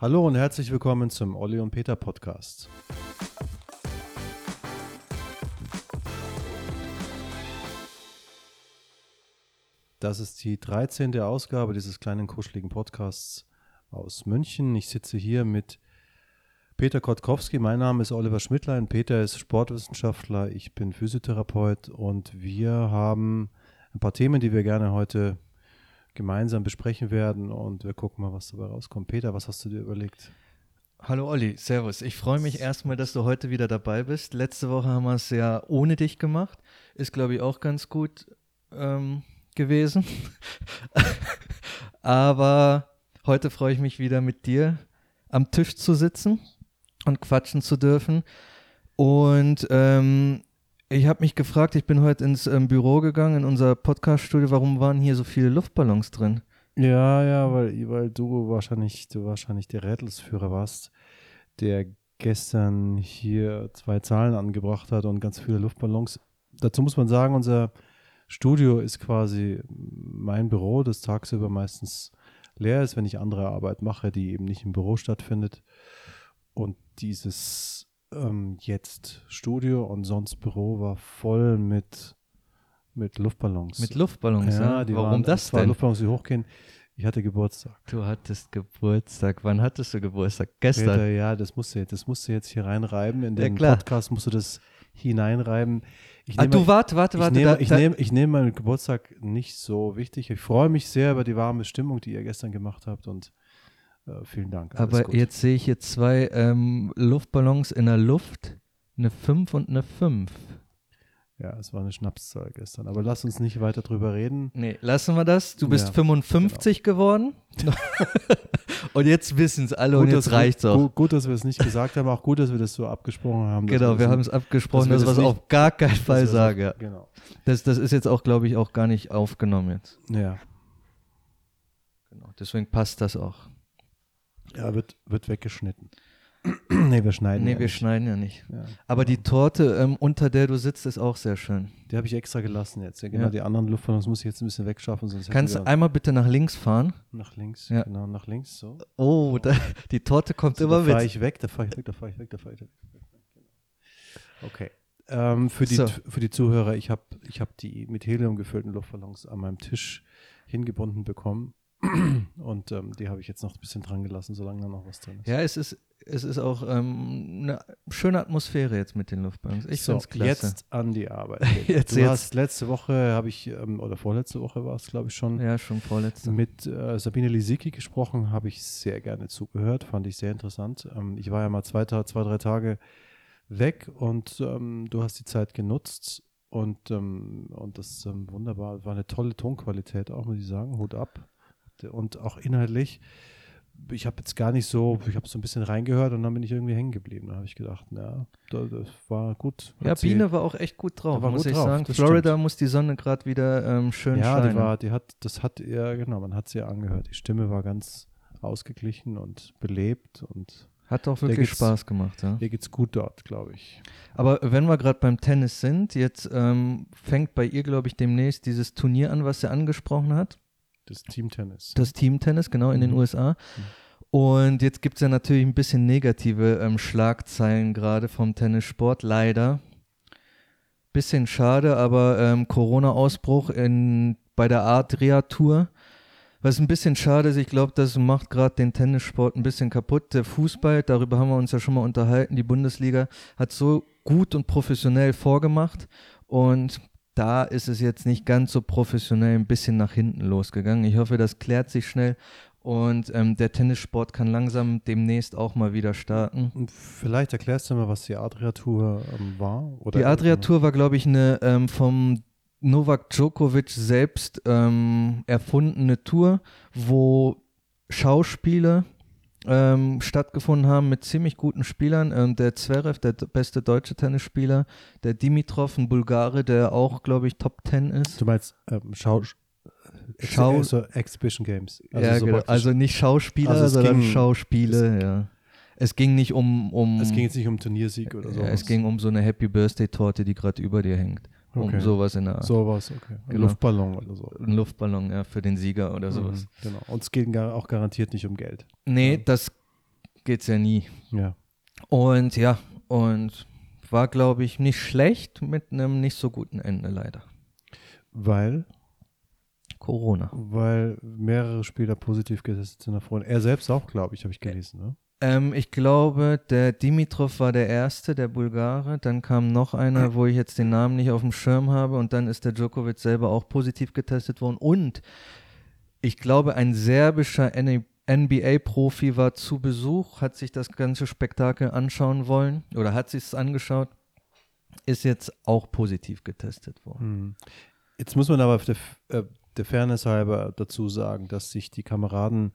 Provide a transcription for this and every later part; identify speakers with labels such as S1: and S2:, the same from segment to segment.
S1: Hallo und herzlich willkommen zum Olli und Peter Podcast. Das ist die 13. Ausgabe dieses kleinen kuscheligen Podcasts aus München. Ich sitze hier mit Peter Kotkowski. Mein Name ist Oliver Schmidtlein. Peter ist Sportwissenschaftler. Ich bin Physiotherapeut und wir haben ein paar Themen, die wir gerne heute gemeinsam besprechen werden und wir gucken mal, was dabei rauskommt. Peter, was hast du dir überlegt?
S2: Hallo Olli, Servus. Ich freue mich erstmal, dass du heute wieder dabei bist. Letzte Woche haben wir es ja ohne dich gemacht. Ist, glaube ich, auch ganz gut ähm, gewesen. Aber heute freue ich mich wieder mit dir am Tisch zu sitzen und quatschen zu dürfen. Und ähm, ich habe mich gefragt, ich bin heute ins ähm, Büro gegangen, in unser Podcast-Studio, warum waren hier so viele Luftballons drin?
S1: Ja, ja, weil, weil du wahrscheinlich, du wahrscheinlich der Rätelsführer warst, der gestern hier zwei Zahlen angebracht hat und ganz viele Luftballons. Dazu muss man sagen, unser Studio ist quasi mein Büro, das tagsüber meistens leer ist, wenn ich andere Arbeit mache, die eben nicht im Büro stattfindet. Und dieses ähm, jetzt Studio und sonst Büro war voll mit, mit Luftballons.
S2: Mit Luftballons, ja.
S1: die
S2: Warum
S1: waren,
S2: das denn?
S1: Luftballons, die hochgehen. Ich hatte Geburtstag.
S2: Du hattest Geburtstag. Wann hattest du Geburtstag? Gestern.
S1: Peter, ja, das musst, du, das musst du jetzt hier reinreiben. In
S2: Ja,
S1: den
S2: klar.
S1: Podcast musst du das hineinreiben. Ich
S2: ah,
S1: nehme-
S2: du warte, warte,
S1: ich
S2: warte.
S1: nehme,
S2: da,
S1: ich,
S2: da,
S1: nehme, ich nehme meinen Geburtstag nicht so wichtig. Ich freue mich sehr über die warme Stimmung, die ihr gestern gemacht habt und vielen Dank.
S2: Aber
S1: gut.
S2: jetzt sehe ich hier zwei ähm, Luftballons in der Luft. Eine 5 und eine 5.
S1: Ja, es war eine Schnapszahl gestern. Aber lass uns nicht weiter drüber reden.
S2: Nee, lassen wir das. Du bist
S1: Ja,
S2: 55 geworden. und jetzt wissen es alle und
S1: dass
S2: jetzt
S1: wir-
S2: reicht's auch.
S1: Gut, gut, dass wir es nicht gesagt haben. Auch gut, dass wir das so abgesprochen haben.
S2: Genau, wir
S1: das
S2: haben es abgesprochen,
S1: dass
S2: dass
S1: wir das
S2: es auf gar keinen
S1: wir
S2: Fall sage.
S1: Auch, genau.
S2: Das, das ist jetzt auch, glaube ich, auch gar nicht aufgenommen jetzt.
S1: Ja,
S2: Genau, deswegen passt das auch.
S1: Ja wird, wird weggeschnitten. nee, wir schneiden.
S2: nee,
S1: ja
S2: wir
S1: nicht.
S2: schneiden ja nicht.
S1: Ja,
S2: Aber die
S1: genau.
S2: Torte, ähm, unter der du sitzt, ist auch sehr schön.
S1: Die habe ich extra gelassen jetzt. Ja, genau,
S2: Ja.
S1: die anderen Luftballons muss ich jetzt ein bisschen wegschaffen. Sonst
S2: Kannst du einmal bitte nach links fahren?
S1: nach links.
S2: Ja.
S1: Genau, nach links. So.
S2: Oh, da, die Torte kommt
S1: So,
S2: immer
S1: da fahre
S2: mit.
S1: ich weg, da fahre ich weg, da fahre ich weg, da fahre ich weg. Okay. Ähm, für, die,
S2: So.
S1: für die Zuhörer, ich habe ich hab die mit Helium gefüllten Luftballons an meinem Tisch hingebunden bekommen. Und ähm, die habe ich jetzt noch ein bisschen dran gelassen, solange da noch was drin ist.
S2: Ja, es ist, es ist auch ähm, eine schöne Atmosphäre jetzt mit den Luftballons. Ich
S1: so,
S2: finde es klasse.
S1: jetzt an die Arbeit.
S2: Jetzt,
S1: du
S2: jetzt.
S1: hast letzte Woche, habe ich, ähm, oder vorletzte Woche war es, glaube ich, schon,
S2: ja, schon vorletzte.
S1: mit äh, Sabine Lisicki gesprochen, habe ich sehr gerne zugehört, fand ich sehr interessant. Ähm, ich war ja mal zwei, zwei drei Tage weg und ähm, du hast die Zeit genutzt und, ähm, und das ähm, wunderbar, war eine tolle Tonqualität auch, muss ich sagen, Hut ab. Und auch inhaltlich, ich habe jetzt gar nicht so, ich habe so ein bisschen reingehört und dann bin ich irgendwie hängen geblieben. Da habe ich gedacht, na, da- das war gut.
S2: Ja,
S1: sie-
S2: Biene war auch echt gut drauf, muss
S1: gut
S2: ich
S1: drauf,
S2: sagen. Florida
S1: stimmt.
S2: muss die Sonne gerade wieder ähm, schön
S1: ja,
S2: scheinen.
S1: die war, die hat, das hat ihr, genau, man hat sie ja angehört. Die Stimme war ganz ausgeglichen und belebt und
S2: Hat auch wirklich Spaß gemacht, ja.
S1: ihr geht's gut dort, glaube ich.
S2: Aber wenn wir gerade beim Tennis sind, jetzt ähm, fängt bei ihr, glaube ich, demnächst dieses Turnier an, was sie angesprochen hat.
S1: Das Teamtennis.
S2: Das Teamtennis, genau, in den
S1: Mhm.
S2: USA. Und jetzt gibt es ja natürlich ein bisschen negative ähm, Schlagzeilen gerade vom Tennissport, leider. Bisschen schade, aber ähm, Corona-Ausbruch bei der Adria-Tour. Was ein bisschen schade ist, ich glaube, das macht gerade den Tennissport ein bisschen kaputt. Der Fußball, darüber haben wir uns ja schon mal unterhalten, die Bundesliga hat so gut und professionell vorgemacht und da ist es jetzt nicht ganz so professionell ein bisschen nach hinten losgegangen. Ich hoffe, das klärt sich schnell und ähm, der Tennissport kann langsam demnächst auch mal wieder starten.
S1: Und vielleicht erklärst du mal, was die Adria-Tour ähm, war? Oder
S2: Die Adria-Tour war, glaube ich, eine ähm, vom Novak Djokovic selbst ähm, erfundene Tour, wo Schauspiele ähm, stattgefunden haben mit ziemlich guten Spielern. Ähm, der Zverev, der beste deutsche Tennisspieler, der Dimitrov, ein Bulgare, der auch, glaube ich, Top 10 ist.
S1: Du meinst ähm, Schau,
S2: Schau-
S1: also Exhibition Games.
S2: ja,
S1: so
S2: genau. also nicht Schauspieler,
S1: Also es
S2: sondern
S1: ging-
S2: Schauspiele, ja. Es ging nicht um, um
S1: es ging jetzt nicht um Turniersieg oder so.
S2: ja, es ging um so eine Happy Birthday Torte, die gerade über dir hängt. Um
S1: Okay.
S2: sowas in der Art.
S1: sowas, okay. Ein
S2: Genau.
S1: Luftballon oder so.
S2: Ein Luftballon, ja, für den Sieger oder sowas.
S1: Mhm, genau. Und es geht gar, auch garantiert nicht um Geld.
S2: Nee,
S1: Ja.
S2: das geht's ja nie.
S1: Ja.
S2: Und ja, und war, glaube ich, nicht schlecht mit einem nicht so guten Ende leider.
S1: Weil,
S2: Corona.
S1: weil mehrere Spieler positiv getestet sind davor. Er selbst auch, glaube ich, habe ich gelesen. Ne?
S2: Ähm, ich glaube, der Dimitrov war der Erste, der Bulgare. Dann kam noch einer, wo ich jetzt den Namen nicht auf dem Schirm habe. Und dann ist der Djokovic selber auch positiv getestet worden. Und ich glaube, ein serbischer NBA-Profi war zu Besuch, hat sich das ganze Spektakel anschauen wollen oder hat sich es angeschaut, ist jetzt auch positiv getestet worden.
S1: Hm. Jetzt muss man aber der, äh, der Fairness halber dazu sagen, dass sich die Kameraden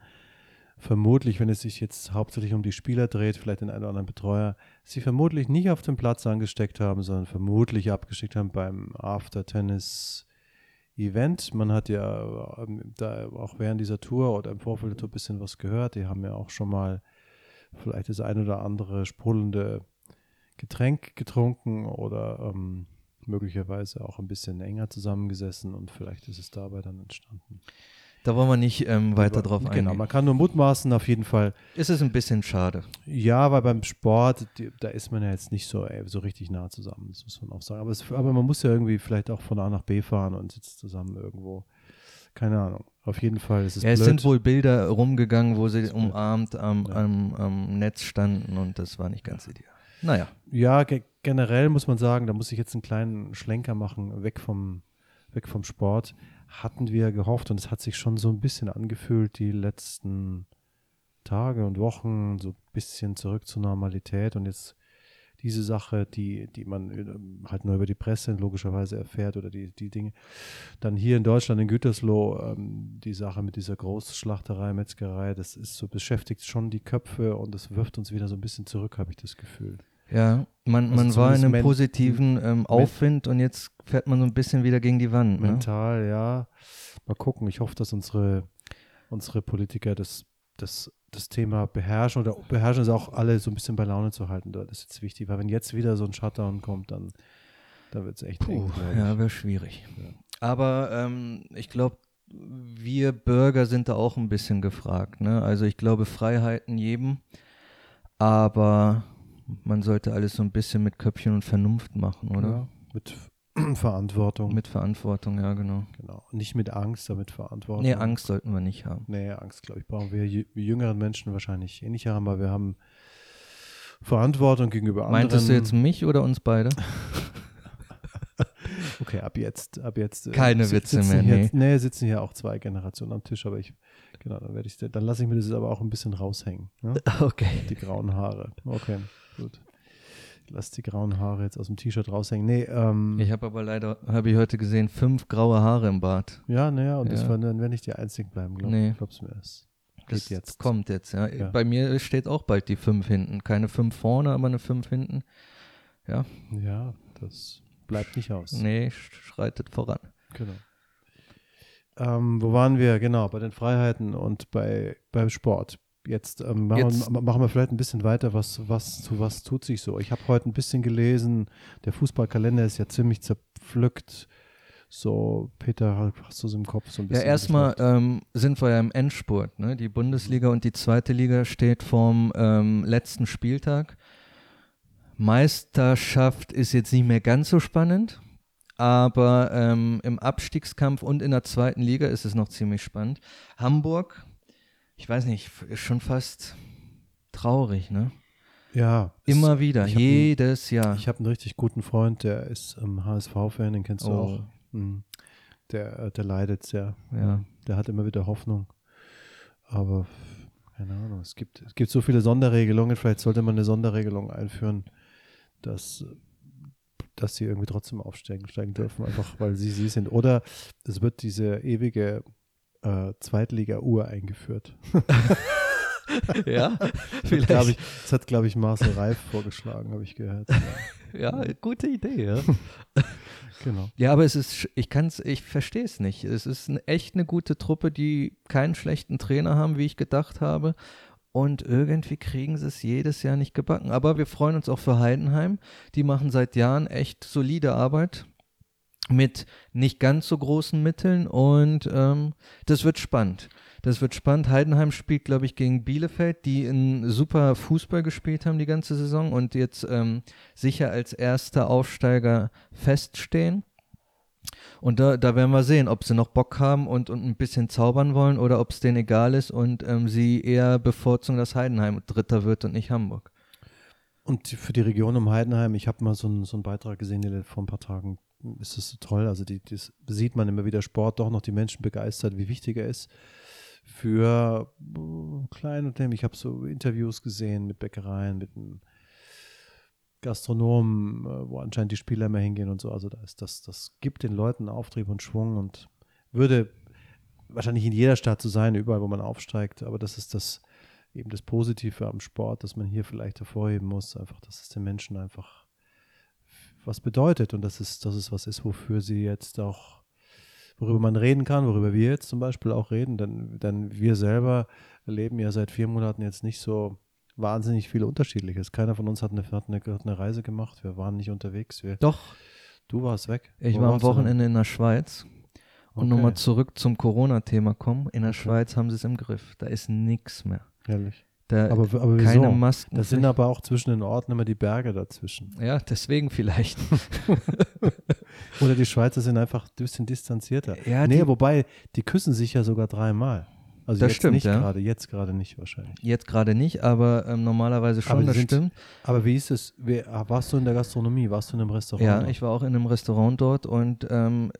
S1: vermutlich, wenn es sich jetzt hauptsächlich um die Spieler dreht, vielleicht den einen oder anderen Betreuer, sie vermutlich nicht auf dem Platz angesteckt haben, sondern vermutlich abgeschickt haben beim After-Tennis-Event. Man hat ja ähm, da auch während dieser Tour oder im Vorfeld der Tour ein bisschen was gehört. Die haben ja auch schon mal vielleicht das ein oder andere sprudelnde Getränk getrunken oder ähm, möglicherweise auch ein bisschen enger zusammengesessen und vielleicht ist es dabei dann entstanden.
S2: Da wollen wir nicht ähm, weiter drauf eingehen.
S1: Genau, man kann nur mutmaßen, auf jeden Fall.
S2: Ist es ein bisschen schade.
S1: Ja, weil beim Sport, die, da ist man ja jetzt nicht so, ey, so richtig nah zusammen, das muss man auch sagen. Aber, es, aber man muss ja irgendwie vielleicht auch von A nach B fahren und sitzt zusammen irgendwo. Keine Ahnung. Auf jeden Fall ist es
S2: Ja, es
S1: blöd.
S2: sind wohl Bilder rumgegangen, wo sie umarmt am,
S1: Ja.
S2: am, am Netz standen und das war nicht ganz ideal. Naja,
S1: Ja, ge generell muss man sagen, da muss ich jetzt einen kleinen Schlenker machen, weg vom, weg vom Sport. Hatten wir gehofft und es hat sich schon so ein bisschen angefühlt, die letzten Tage und Wochen, so ein bisschen zurück zur Normalität und jetzt diese Sache, die, die man ähm, halt nur über die Presse logischerweise erfährt oder die, die Dinge. Dann hier in Deutschland, in Gütersloh, ähm, die Sache mit dieser Großschlachterei, Metzgerei, das ist so, beschäftigt schon die Köpfe und das wirft uns wieder so ein bisschen zurück, habe ich das Gefühl.
S2: Ja, man,
S1: Also
S2: man war in einem
S1: men-
S2: positiven ähm, Aufwind und jetzt fährt man so ein bisschen wieder gegen die Wand. Ne?
S1: Mental, ja. Mal gucken. Ich hoffe, dass unsere, unsere Politiker das, das, das Thema beherrschen oder beherrschen es auch alle so ein bisschen bei Laune zu halten. Das ist jetzt wichtig, weil wenn jetzt wieder so ein Shutdown kommt, dann, dann wird es echt eng.
S2: Puh,
S1: ich.
S2: ja, wäre schwierig.
S1: Ja.
S2: Aber ähm, ich glaube, wir Bürger sind da auch ein bisschen gefragt. Ne? Also ich glaube, Freiheiten jedem, aber man sollte alles so ein bisschen mit Köpfchen und Vernunft machen, oder?
S1: Ja, mit Verantwortung.
S2: Mit Verantwortung, ja, genau.
S1: genau. Nicht mit Angst, aber mit Verantwortung.
S2: Nee, Angst sollten wir nicht haben.
S1: Nee, Angst, glaube ich, brauchen wir jü- jüngeren Menschen wahrscheinlich eh nicht haben, aber wir haben Verantwortung gegenüber anderen.
S2: Meintest du jetzt mich oder uns beide?
S1: Okay, ab jetzt, ab jetzt. äh,
S2: Keine Witze mehr,
S1: Hier, nee, sitzen hier auch zwei Generationen am Tisch, aber ich, genau, dann werde ich, dann lasse ich mir das aber auch ein bisschen raushängen. Ne?
S2: Okay.
S1: Die grauen Haare. Okay, gut. Ich lasse die grauen Haare jetzt aus dem T-Shirt raushängen. Nee, ähm,
S2: Ich habe aber leider, habe ich heute gesehen, fünf graue Haare im Bart.
S1: ja, naja, und das
S2: Ja.
S1: war, dann werde ich die Einzigen bleiben, glaube
S2: Nee.
S1: ich. Glaub's mir. Es
S2: Das
S1: jetzt.
S2: kommt jetzt, ja.
S1: Ja.
S2: Bei mir steht auch bald die fünf hinten. Keine fünf vorne, aber eine fünf hinten. Ja,
S1: Ja, das bleibt nicht aus.
S2: nee, schreitet voran.
S1: Genau. Ähm, wo waren wir? Genau, bei den Freiheiten und bei, beim Sport. Jetzt, ähm, machen,
S2: Jetzt-
S1: Wir, machen wir vielleicht ein bisschen weiter, was, was, zu was tut sich so. Ich habe heute ein bisschen gelesen, der Fußballkalender ist ja ziemlich zerpflückt. So, Peter, hast du es im Kopf so ein
S2: Ja,
S1: bisschen?
S2: erstmal
S1: geschnappt?
S2: ähm, sind wir ja im Endspurt. Ne? Die Bundesliga und die zweite Liga steht vorm ähm, letzten Spieltag. Meisterschaft ist jetzt nicht mehr ganz so spannend, aber ähm, im Abstiegskampf und in der zweiten Liga ist es noch ziemlich spannend. Hamburg, ich weiß nicht, ist schon fast traurig, ne?
S1: Ja.
S2: Immer wieder,
S1: hab einen-
S2: jedes Jahr.
S1: Ich habe einen richtig guten Freund, der ist ähm, HSV-Fan, den kennst du
S2: Oh.
S1: auch. Mhm. Der, äh, der leidet sehr.
S2: Ja.
S1: Der hat immer wieder Hoffnung. Aber keine Ahnung, es gibt, es gibt so viele Sonderregelungen. Vielleicht sollte man eine Sonderregelung einführen, dass, dass sie irgendwie trotzdem aufsteigen steigen dürfen, einfach weil sie sie sind. Oder es wird diese ewige äh, Zweitliga-Uhr eingeführt.
S2: ja, vielleicht.
S1: ich, das hat, glaube ich, Marcel Reif vorgeschlagen, habe ich gehört. Ja,
S2: gute Idee, ja.
S1: genau.
S2: Ja, aber es ist, ich kann's, ich verstehe es nicht. Es ist eine, echt eine gute Truppe, die keinen schlechten Trainer haben, wie ich gedacht habe. Und irgendwie kriegen sie es jedes Jahr nicht gebacken. Aber wir freuen uns auch für Heidenheim. Die machen seit Jahren echt solide Arbeit mit nicht ganz so großen Mitteln und ähm, das wird spannend. Das wird spannend. Heidenheim spielt, glaube ich, gegen Bielefeld, die einen super Fußball gespielt haben die ganze Saison und jetzt ähm, sicher als erster Aufsteiger feststehen. Und da, da werden wir sehen, ob sie noch Bock haben und, und ein bisschen zaubern wollen oder ob es denen egal ist und ähm, sie eher bevorzugen, dass Heidenheim Dritter wird und nicht Hamburg.
S1: Und für die Region um Heidenheim, ich habe mal so einen, so einen Beitrag gesehen, der vor ein paar Tagen ist es so toll. Also die, das sieht man immer wieder Sport doch noch die Menschen begeistert, wie wichtig er ist für äh, kleine Unternehmen. Ich habe so Interviews gesehen mit Bäckereien, mit einem Gastronomen, äh, wo anscheinend die Spieler immer hingehen und so. Also da ist das, das gibt den Leuten Auftrieb und Schwung und würde wahrscheinlich in jeder Stadt so sein, überall, wo man aufsteigt. Aber das ist das eben das Positive am Sport, dass man hier vielleicht hervorheben muss, einfach, dass es den Menschen einfach was bedeutet und dass es, dass es was ist, wofür sie jetzt auch, worüber man reden kann, worüber wir jetzt zum Beispiel auch reden, denn, denn wir selber erleben ja seit vier Monaten jetzt nicht so wahnsinnig viel Unterschiedliches. Keiner von uns hat eine, hat eine, hat eine Reise gemacht, wir waren nicht unterwegs. Wir,
S2: Doch.
S1: Du warst weg.
S2: Ich Wo war am Wochenende in der Schweiz. Und okay. nochmal zurück zum Corona-Thema kommen. In der okay. Schweiz haben sie es im Griff. Da ist nichts mehr.
S1: Herrlich.
S2: Da aber, aber keine Masken.
S1: Das sind aber auch zwischen den Orten immer die Berge dazwischen.
S2: Ja, deswegen vielleicht.
S1: Oder die Schweizer sind einfach ein bisschen distanzierter. Ja, nee, wobei, die küssen sich ja sogar dreimal. Also
S2: das
S1: jetzt
S2: stimmt,
S1: nicht
S2: ja.
S1: gerade, jetzt gerade nicht wahrscheinlich.
S2: Jetzt gerade nicht, aber ähm, normalerweise schon,
S1: aber
S2: das
S1: sind,
S2: stimmt.
S1: Aber wie ist es? Warst du in der Gastronomie? Warst du in einem Restaurant?
S2: Ja, ich war auch in einem Restaurant dort und ähm,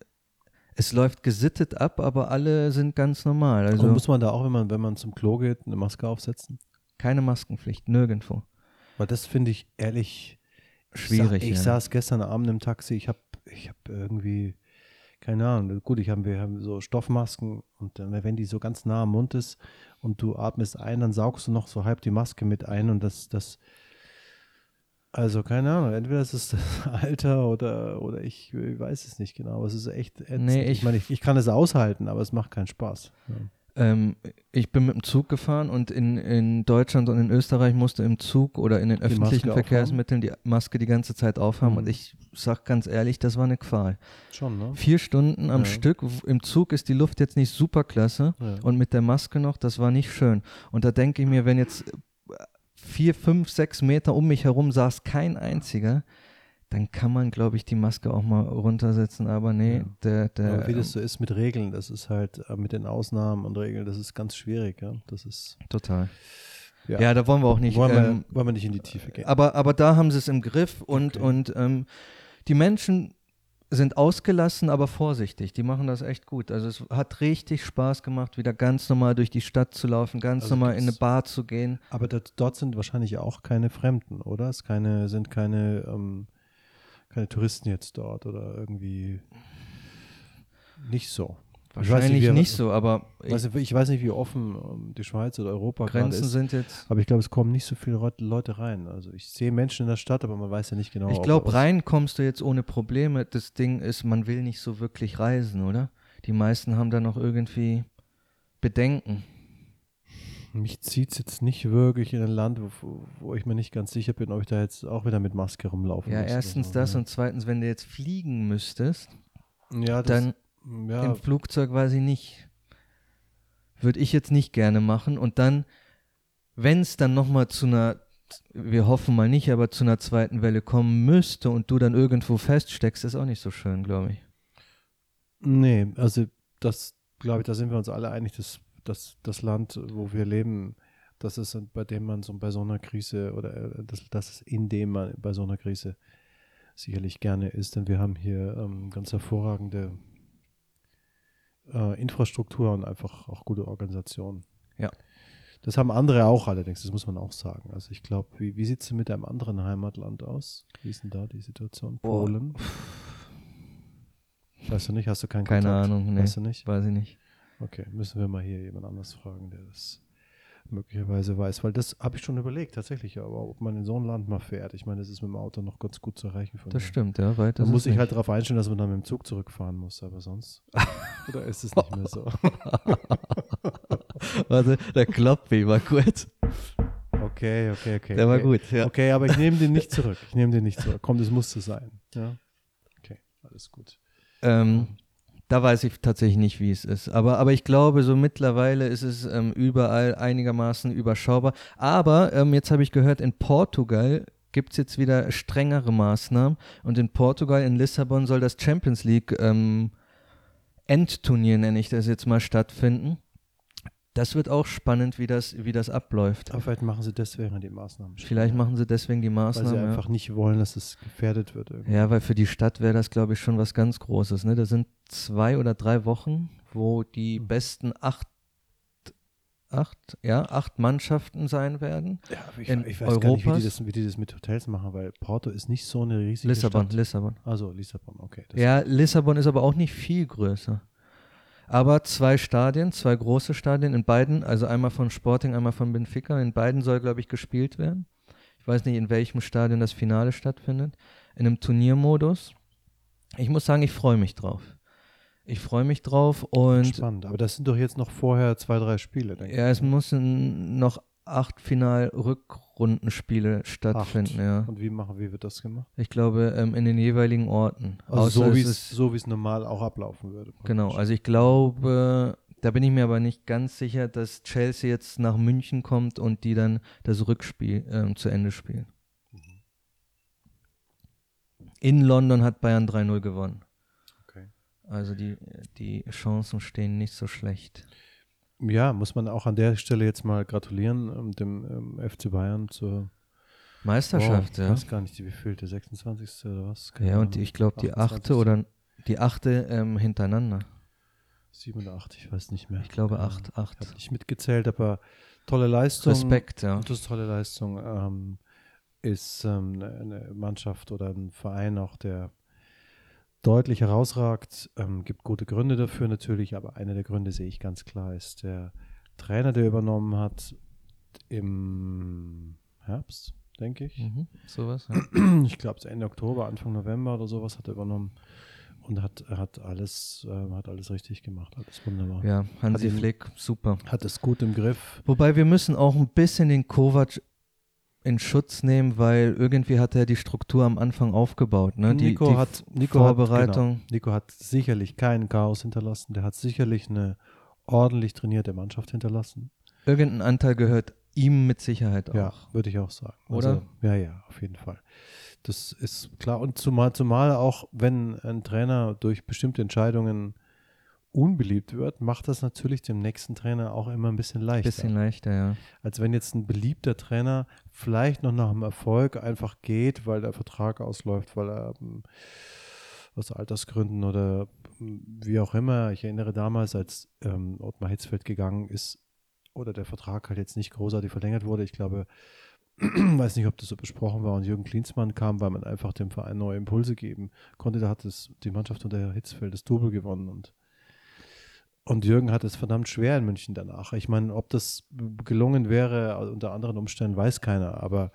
S2: es läuft gesittet ab, aber alle sind ganz normal. Also
S1: und muss man da auch, wenn man, wenn man zum Klo geht, eine Maske aufsetzen?
S2: Keine Maskenpflicht, nirgendwo.
S1: Weil das finde ich ehrlich
S2: schwierig.
S1: Ich,
S2: ja.
S1: saß gestern Abend im Taxi, ich habe ich hab irgendwie, keine Ahnung, gut, ich hab, wir haben so Stoffmasken und dann, wenn die so ganz nah am Mund ist und du atmest ein, dann saugst du noch so halb die Maske mit ein und das, das, also keine Ahnung, entweder ist es das Alter oder, oder ich, ich weiß es nicht genau, aber es ist echt ätzend.
S2: Nee, ich,
S1: ich meine, ich, ich kann es aushalten, aber es macht keinen Spaß. Ja.
S2: Ähm, ich bin mit dem Zug gefahren und in, in Deutschland und in Österreich musste im Zug oder in den die öffentlichen Maske Verkehrsmitteln aufhaben? die Maske die ganze Zeit aufhaben. Mhm. Und ich sag ganz ehrlich, das war eine Qual.
S1: Schon, ne?
S2: Vier Stunden am ja. Stück. Im Zug ist die Luft jetzt nicht super klasse. Ja. Und mit der Maske noch, das war nicht schön. Und da denke ich mir, wenn jetzt vier, fünf, sechs Meter um mich herum saß kein einziger, dann kann man, glaube ich, die Maske auch mal runtersetzen. Aber nee, ja. der, der.
S1: Aber wie das so ist mit Regeln, das ist halt äh, mit den Ausnahmen und Regeln, das ist ganz schwierig, ja. Das ist.
S2: Total. Ja, ja da wollen wir auch nicht.
S1: Wollen, ähm, wir, wollen wir nicht in die Tiefe gehen.
S2: Aber, aber da haben sie es im Griff und, okay. und ähm, die Menschen sind ausgelassen, aber vorsichtig. Die machen das echt gut. Also es hat richtig Spaß gemacht, wieder ganz normal durch die Stadt zu laufen, ganz also normal in eine Bar zu gehen.
S1: Aber das, dort sind wahrscheinlich auch keine Fremden, oder? Es keine, sind keine ähm, keine Touristen jetzt dort oder irgendwie nicht so.
S2: Wahrscheinlich nicht, wie, nicht, so, aber
S1: ich weiß, nicht, ich weiß nicht, wie offen um, die Schweiz oder Europa
S2: Grenzen
S1: ist,
S2: sind jetzt.
S1: Aber ich glaube, es kommen nicht so viele Leute rein. Also ich sehe Menschen in der Stadt, aber man weiß ja nicht genau.
S2: Ich glaube, rein kommst du jetzt ohne Probleme. Das Ding ist, man will nicht so wirklich reisen, oder? Die meisten haben da noch irgendwie Bedenken.
S1: Mich zieht es jetzt nicht wirklich in ein Land, wo, wo, ich mir nicht ganz sicher bin, ob ich da jetzt auch wieder mit Maske rumlaufen
S2: Ja,
S1: muss
S2: erstens
S1: so.
S2: das
S1: ja.
S2: und zweitens, wenn du jetzt fliegen müsstest,
S1: ja,
S2: dann
S1: ja.
S2: im Flugzeug weiß ich nicht. Würde ich jetzt nicht gerne machen. Und dann, wenn es dann nochmal zu einer, wir hoffen mal nicht, aber zu einer zweiten Welle kommen müsste und du dann irgendwo feststeckst, ist auch nicht so schön, glaube ich.
S1: Nee, also das, glaube ich, da sind wir uns alle einig, das das, das Land, wo wir leben, das ist, bei dem man so bei so einer Krise oder äh, das, das ist in dem man bei so einer Krise sicherlich gerne ist, denn wir haben hier ähm, ganz hervorragende äh, Infrastruktur und einfach auch gute Organisation.
S2: Ja.
S1: Das haben andere auch allerdings, das muss man auch sagen. Also ich glaube, wie, wie sieht es mit einem anderen Heimatland aus? Wie ist denn da die Situation? Polen? Oh. Weißt du nicht? Hast du keinen
S2: Keine
S1: Kontakt?
S2: Ahnung, nee.
S1: Weißt du nicht?
S2: Weiß ich nicht.
S1: Okay, müssen wir mal hier jemand anders fragen, der das möglicherweise weiß, weil das habe ich schon überlegt tatsächlich, aber ob man in so ein Land mal fährt, ich meine, das ist mit dem Auto noch ganz gut zu erreichen.
S2: das mir. stimmt, ja, weiter.
S1: Da muss ich halt darauf einstellen, dass man dann mit dem Zug zurückfahren muss, aber sonst oder ist es nicht mehr so?
S2: Warte, der Kloppi war gut.
S1: Okay, okay, okay.
S2: Der
S1: war
S2: okay. gut, ja.
S1: Okay, aber ich nehme den nicht zurück. Ich nehme den nicht zurück. Komm, das musste sein. Ja. Okay, alles gut.
S2: Ähm, Da weiß ich tatsächlich nicht, wie es ist. Aber, aber ich glaube, so mittlerweile ist es ähm, überall einigermaßen überschaubar. Aber ähm, jetzt habe ich gehört, in Portugal gibt es jetzt wieder strengere Maßnahmen. Und in Portugal, in Lissabon, soll das Champions League ähm, Endturnier, nenne ich das jetzt mal, stattfinden. Das wird auch spannend, wie das, wie das abläuft.
S1: Aber vielleicht machen sie deswegen die Maßnahmen.
S2: Vielleicht machen sie deswegen die Maßnahmen.
S1: Weil sie einfach ja. nicht wollen, dass es gefährdet wird.
S2: Irgendwie. Ja, weil für die Stadt wäre das, glaube ich, schon was ganz Großes. Ne? Da sind zwei oder drei Wochen, wo die mhm. besten acht, acht, ja, acht Mannschaften sein werden.
S1: Ja, ich, in ich weiß Europas. gar nicht, wie die, das, wie die das mit Hotels machen, weil Porto ist nicht so eine riesige
S2: Lissabon,
S1: Stadt.
S2: Lissabon.
S1: Also Lissabon, okay.
S2: Ja, Lissabon ist aber auch nicht viel größer. Aber zwei Stadien, zwei große Stadien in beiden, also einmal von Sporting, einmal von Benfica, in beiden soll, glaube ich, gespielt werden. Ich weiß nicht, in welchem Stadion das Finale stattfindet. In einem Turniermodus. Ich muss sagen, ich freue mich drauf. Ich freue mich drauf und.
S1: Spannend, aber das sind doch jetzt noch vorher zwei, drei Spiele, denke
S2: Ja, es müssen noch acht Final-Rückrundenspiele stattfinden. Ja.
S1: Und wie machen, wie wird das gemacht?
S2: Ich glaube, ähm, in den jeweiligen Orten.
S1: Also so wie es so wie es normal auch ablaufen würde.
S2: Genau, also ich glaube, da bin ich mir aber nicht ganz sicher, dass Chelsea jetzt nach München kommt und die dann das Rückspiel ähm, zu Ende spielen. Mhm. In London hat Bayern 3-0 gewonnen.
S1: Okay.
S2: Also die, die Chancen stehen nicht so schlecht.
S1: Ja, muss man auch an der Stelle jetzt mal gratulieren, ähm, dem ähm, FC Bayern zur
S2: Meisterschaft, ja.
S1: Ich weiß gar nicht, wie viel, der 26. oder was?
S2: Keine ja, und ich glaube die achte oder die achte ähm, hintereinander.
S1: 87, ich weiß nicht mehr.
S2: Ich glaube acht, acht.
S1: Ich habe nicht mitgezählt, aber tolle Leistung.
S2: Respekt, ja.
S1: Das ist tolle Leistung. Ähm, ist ähm, eine Mannschaft oder ein Verein auch, der deutlich herausragt. Ähm, gibt gute Gründe dafür natürlich, aber einer der Gründe sehe ich ganz klar, ist der Trainer, der übernommen hat im Herbst, denke ich.
S2: Mhm, sowas.
S1: Ja. Ich glaube, Ende Oktober, Anfang November oder sowas hat er übernommen und hat, hat alles, äh, hat alles richtig gemacht, alles wunderbar.
S2: Ja, Hansi Flick, super.
S1: Hat es gut im Griff.
S2: Wobei wir müssen auch ein bisschen den Kovac in Schutz nehmen, weil irgendwie hat er die Struktur am Anfang aufgebaut. Ne? Die,
S1: Nico
S2: die
S1: hat Nico Vorbereitung. Hat, genau, Nico hat sicherlich keinen Chaos hinterlassen. Der hat sicherlich eine ordentlich trainierte Mannschaft hinterlassen.
S2: Irgendein Anteil gehört ihm mit Sicherheit auch.
S1: Ja, würde ich auch sagen.
S2: Oder? Also,
S1: ja, ja, auf jeden Fall. Das ist klar. Und zumal, zumal auch, wenn ein Trainer durch bestimmte Entscheidungen unbeliebt wird, macht das natürlich dem nächsten Trainer auch immer ein bisschen leichter.
S2: Bisschen leichter, ja.
S1: Als wenn jetzt ein beliebter Trainer vielleicht noch nach dem Erfolg einfach geht, weil der Vertrag ausläuft, weil er ähm, aus Altersgründen oder ähm, wie auch immer. Ich erinnere damals, als ähm, Ottmar Hitzfeld gegangen ist oder der Vertrag halt jetzt nicht großartig verlängert wurde. Ich glaube, weiß nicht, ob das so besprochen war und Jürgen Klinsmann kam, weil man einfach dem Verein neue Impulse geben konnte. Da hat es die Mannschaft unter Hitzfeld das Double gewonnen und und Jürgen hat es verdammt schwer in München danach. Ich meine, ob das gelungen wäre unter anderen Umständen, weiß keiner. Aber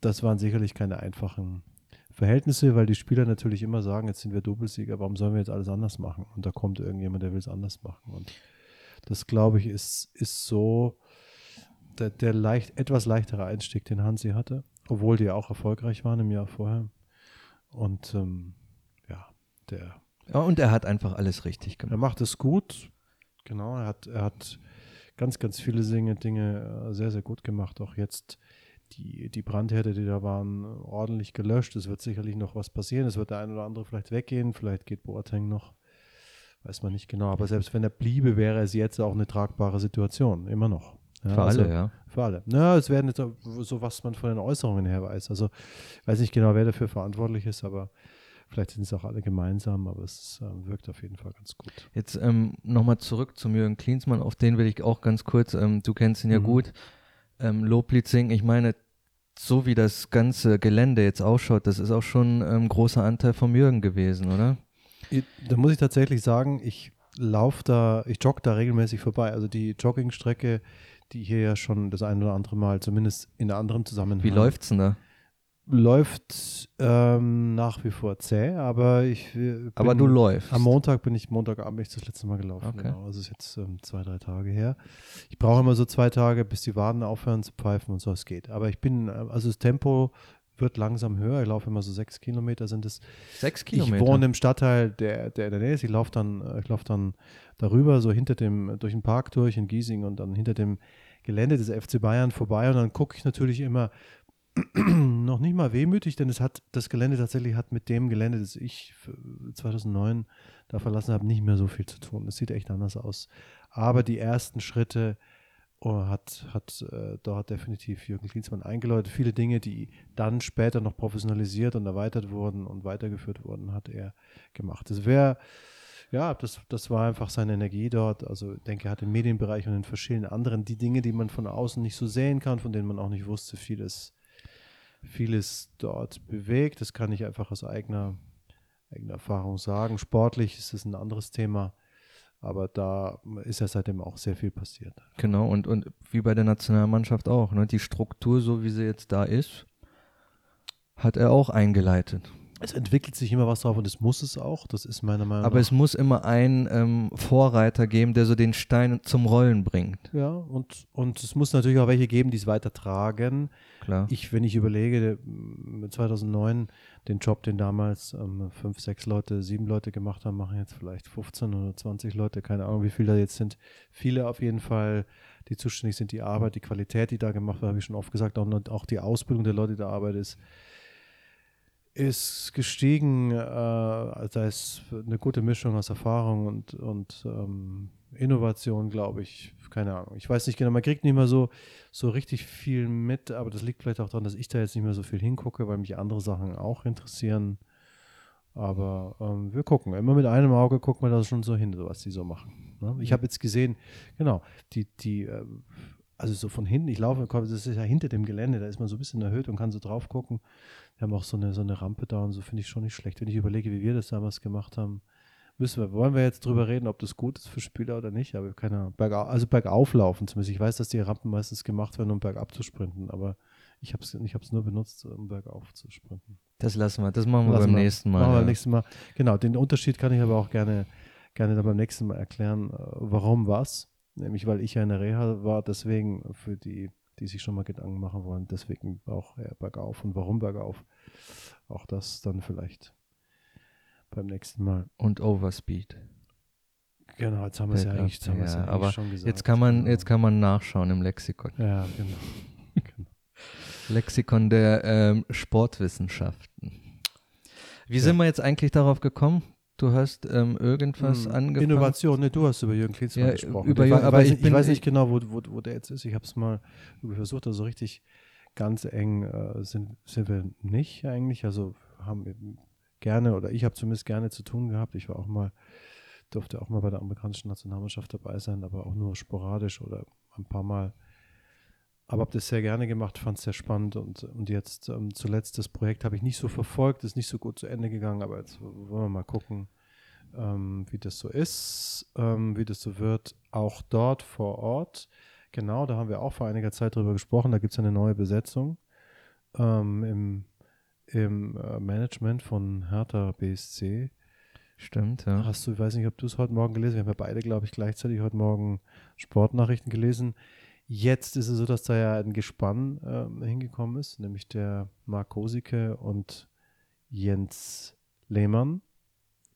S1: das waren sicherlich keine einfachen Verhältnisse, weil die Spieler natürlich immer sagen, jetzt sind wir Doppelsieger, warum sollen wir jetzt alles anders machen? Und da kommt irgendjemand, der will es anders machen. Und das, glaube ich, ist, ist so der, der leicht, etwas leichtere Einstieg, den Hansi hatte, obwohl die auch erfolgreich waren im Jahr vorher. Und ähm, ja, der.
S2: Ja, und er hat einfach alles richtig gemacht.
S1: Er macht es gut, Genau, er hat, er hat ganz, ganz viele Dinge, Dinge äh, sehr, sehr gut gemacht. Auch jetzt die, die Brandherde, die da waren, ordentlich gelöscht. Es wird sicherlich noch was passieren. Es wird der ein oder andere vielleicht weggehen. Vielleicht geht Boateng noch. Weiß man nicht genau. Aber selbst wenn er bliebe, wäre es jetzt auch eine tragbare Situation. Immer noch.
S2: Ja, für also, alle, ja.
S1: Für alle. Ja, es werden jetzt so, was man von den Äußerungen her weiß. Also, ich weiß nicht genau, wer dafür verantwortlich ist, aber Vielleicht sind es auch alle gemeinsam, aber es äh, wirkt auf jeden Fall ganz gut.
S2: Jetzt ähm, nochmal zurück zum Jürgen Klinsmann, auf den will ich auch ganz kurz, ähm, du kennst ihn ja mhm. gut, ähm, Loblied singen. Ich meine, so wie das ganze Gelände jetzt ausschaut, das ist auch schon ein ähm, großer Anteil vom Jürgen gewesen, oder?
S1: Da muss ich tatsächlich sagen, ich laufe da, ich jogge da regelmäßig vorbei. Also die Joggingstrecke, die hier ja schon das ein oder andere Mal, zumindest in anderen Zusammenhang.
S2: Wie läuft's denn da?
S1: Läuft ähm, nach wie vor zäh, aber ich
S2: bin, Aber du läufst.
S1: Am Montag bin ich, Montagabend bin ich das letzte Mal gelaufen. Okay. Genau. Also ist jetzt ähm, zwei, drei Tage her. Ich brauche immer so zwei Tage, bis die Waden aufhören zu pfeifen und so, es geht. Aber ich bin, äh, also das Tempo wird langsam höher. Ich laufe immer so sechs Kilometer sind es.
S2: Sechs Kilometer?
S1: Ich wohne im Stadtteil, der, der in der Nähe ist. Ich laufe dann, äh, ich laufe dann darüber, so hinter dem, durch den Park durch in Giesing und dann hinter dem Gelände des FC Bayern vorbei. Und dann gucke ich natürlich immer noch nicht mal wehmütig, denn es hat, das Gelände tatsächlich hat mit dem Gelände, das ich 2009 da verlassen habe, nicht mehr so viel zu tun. Es sieht echt anders aus. Aber die ersten Schritte oh, hat, hat äh, dort definitiv Jürgen Klinsmann eingeläutet. Viele Dinge, die dann später noch professionalisiert und erweitert wurden und weitergeführt wurden, hat er gemacht. Das wäre, ja, das, das war einfach seine Energie dort. Also ich denke, er hat im Medienbereich und in verschiedenen anderen die Dinge, die man von außen nicht so sehen kann, von denen man auch nicht wusste, vieles, vieles dort bewegt. Das kann ich einfach aus eigener, eigener Erfahrung sagen. Sportlich ist es ein anderes Thema. Aber da ist ja seitdem auch sehr viel passiert.
S2: Genau, und, und wie bei der Nationalmannschaft auch. Ne? Die Struktur, so wie sie jetzt da ist, hat er auch eingeleitet.
S1: Es entwickelt sich immer was drauf und es muss es auch. Das ist meiner Meinung
S2: nach. Aber es muss immer einen ähm, Vorreiter geben, der so den Stein zum Rollen bringt.
S1: Ja, und, und es muss natürlich auch welche geben, die es weitertragen.
S2: Klar.
S1: Ich, wenn ich überlege, 2009 den Job, den damals ähm, fünf, sechs Leute, sieben Leute gemacht haben, machen jetzt vielleicht 15 oder 20 Leute, keine Ahnung, wie viele da jetzt sind. Viele auf jeden Fall, die zuständig sind, die Arbeit, die Qualität, die da gemacht wird, habe ich schon oft gesagt, auch, auch die Ausbildung der Leute, die da arbeiten, ist ist gestiegen. Äh, also da ist eine gute Mischung aus Erfahrung und, und ähm, Innovation, glaube ich. Keine Ahnung. Ich weiß nicht genau, man kriegt nicht mehr so, so richtig viel mit, aber das liegt vielleicht auch daran, dass ich da jetzt nicht mehr so viel hingucke, weil mich andere Sachen auch interessieren. Aber ähm, wir gucken. Immer mit einem Auge gucken wir da schon so hin, was die so machen. Ne? Ich habe jetzt gesehen, genau, die, die, äh, also so von hinten, ich laufe, das ist ja hinter dem Gelände, da ist man so ein bisschen erhöht und kann so drauf gucken. Wir haben auch so eine, so eine Rampe da und so finde ich schon nicht schlecht. Wenn ich überlege, wie wir das damals gemacht haben, müssen wir, wollen wir jetzt drüber reden, ob das gut ist für Spieler oder nicht, aber keine Ahnung. Bergauf, also bergauf laufen zumindest. Ich weiß, dass die Rampen meistens gemacht werden, um bergab zu sprinten, aber ich habe es ich nur benutzt, um bergauf zu sprinten.
S2: Das lassen wir, das machen wir lassen beim wir, nächsten Mal.
S1: Machen
S2: wir
S1: nächsten Mal. Genau, den Unterschied kann ich aber auch gerne, gerne dann beim nächsten Mal erklären, äh, warum was. Nämlich, weil ich ja in der Reha war, deswegen für die die sich schon mal Gedanken machen wollen. Deswegen auch eher bergauf und warum bergauf. Auch das dann vielleicht beim nächsten Mal.
S2: Und Overspeed.
S1: Genau, jetzt haben wir es ja eigentlich, ja, ja
S2: aber schon gesagt. Jetzt kann, man, jetzt kann man nachschauen im Lexikon.
S1: Ja, genau. genau.
S2: Lexikon der ähm, Sportwissenschaften. Wie ja. sind wir jetzt eigentlich darauf gekommen? Du hast ähm, irgendwas hm, angefangen.
S1: Innovation, ne, du hast über Jürgen Klinsmann ja, gesprochen.
S2: Über,
S1: ich,
S2: aber
S1: weiß,
S2: ich,
S1: ich weiß nicht genau, wo, wo, wo der jetzt ist. Ich habe es mal versucht, also richtig ganz eng äh, sind, sind wir nicht eigentlich. Also haben wir gerne, oder ich habe zumindest gerne zu tun gehabt. Ich war auch mal, durfte auch mal bei der amerikanischen Nationalmannschaft dabei sein, aber auch nur sporadisch oder ein paar Mal. Aber habe das sehr gerne gemacht, fand es sehr spannend und, und jetzt ähm, zuletzt das Projekt habe ich nicht so verfolgt, ist nicht so gut zu Ende gegangen, aber jetzt wollen wir mal gucken, ähm, wie das so ist, ähm, wie das so wird, auch dort vor Ort. Genau, da haben wir auch vor einiger Zeit drüber gesprochen, da gibt es eine neue Besetzung ähm, im, im äh, Management von Hertha BSC.
S2: Stimmt, ja.
S1: Hast du, ich weiß nicht, ob du es heute Morgen gelesen hast, wir haben ja beide, glaube ich, gleichzeitig heute Morgen Sportnachrichten gelesen. Jetzt ist es so, dass da ja ein Gespann äh, hingekommen ist, nämlich der Marc Kosike und Jens Lehmann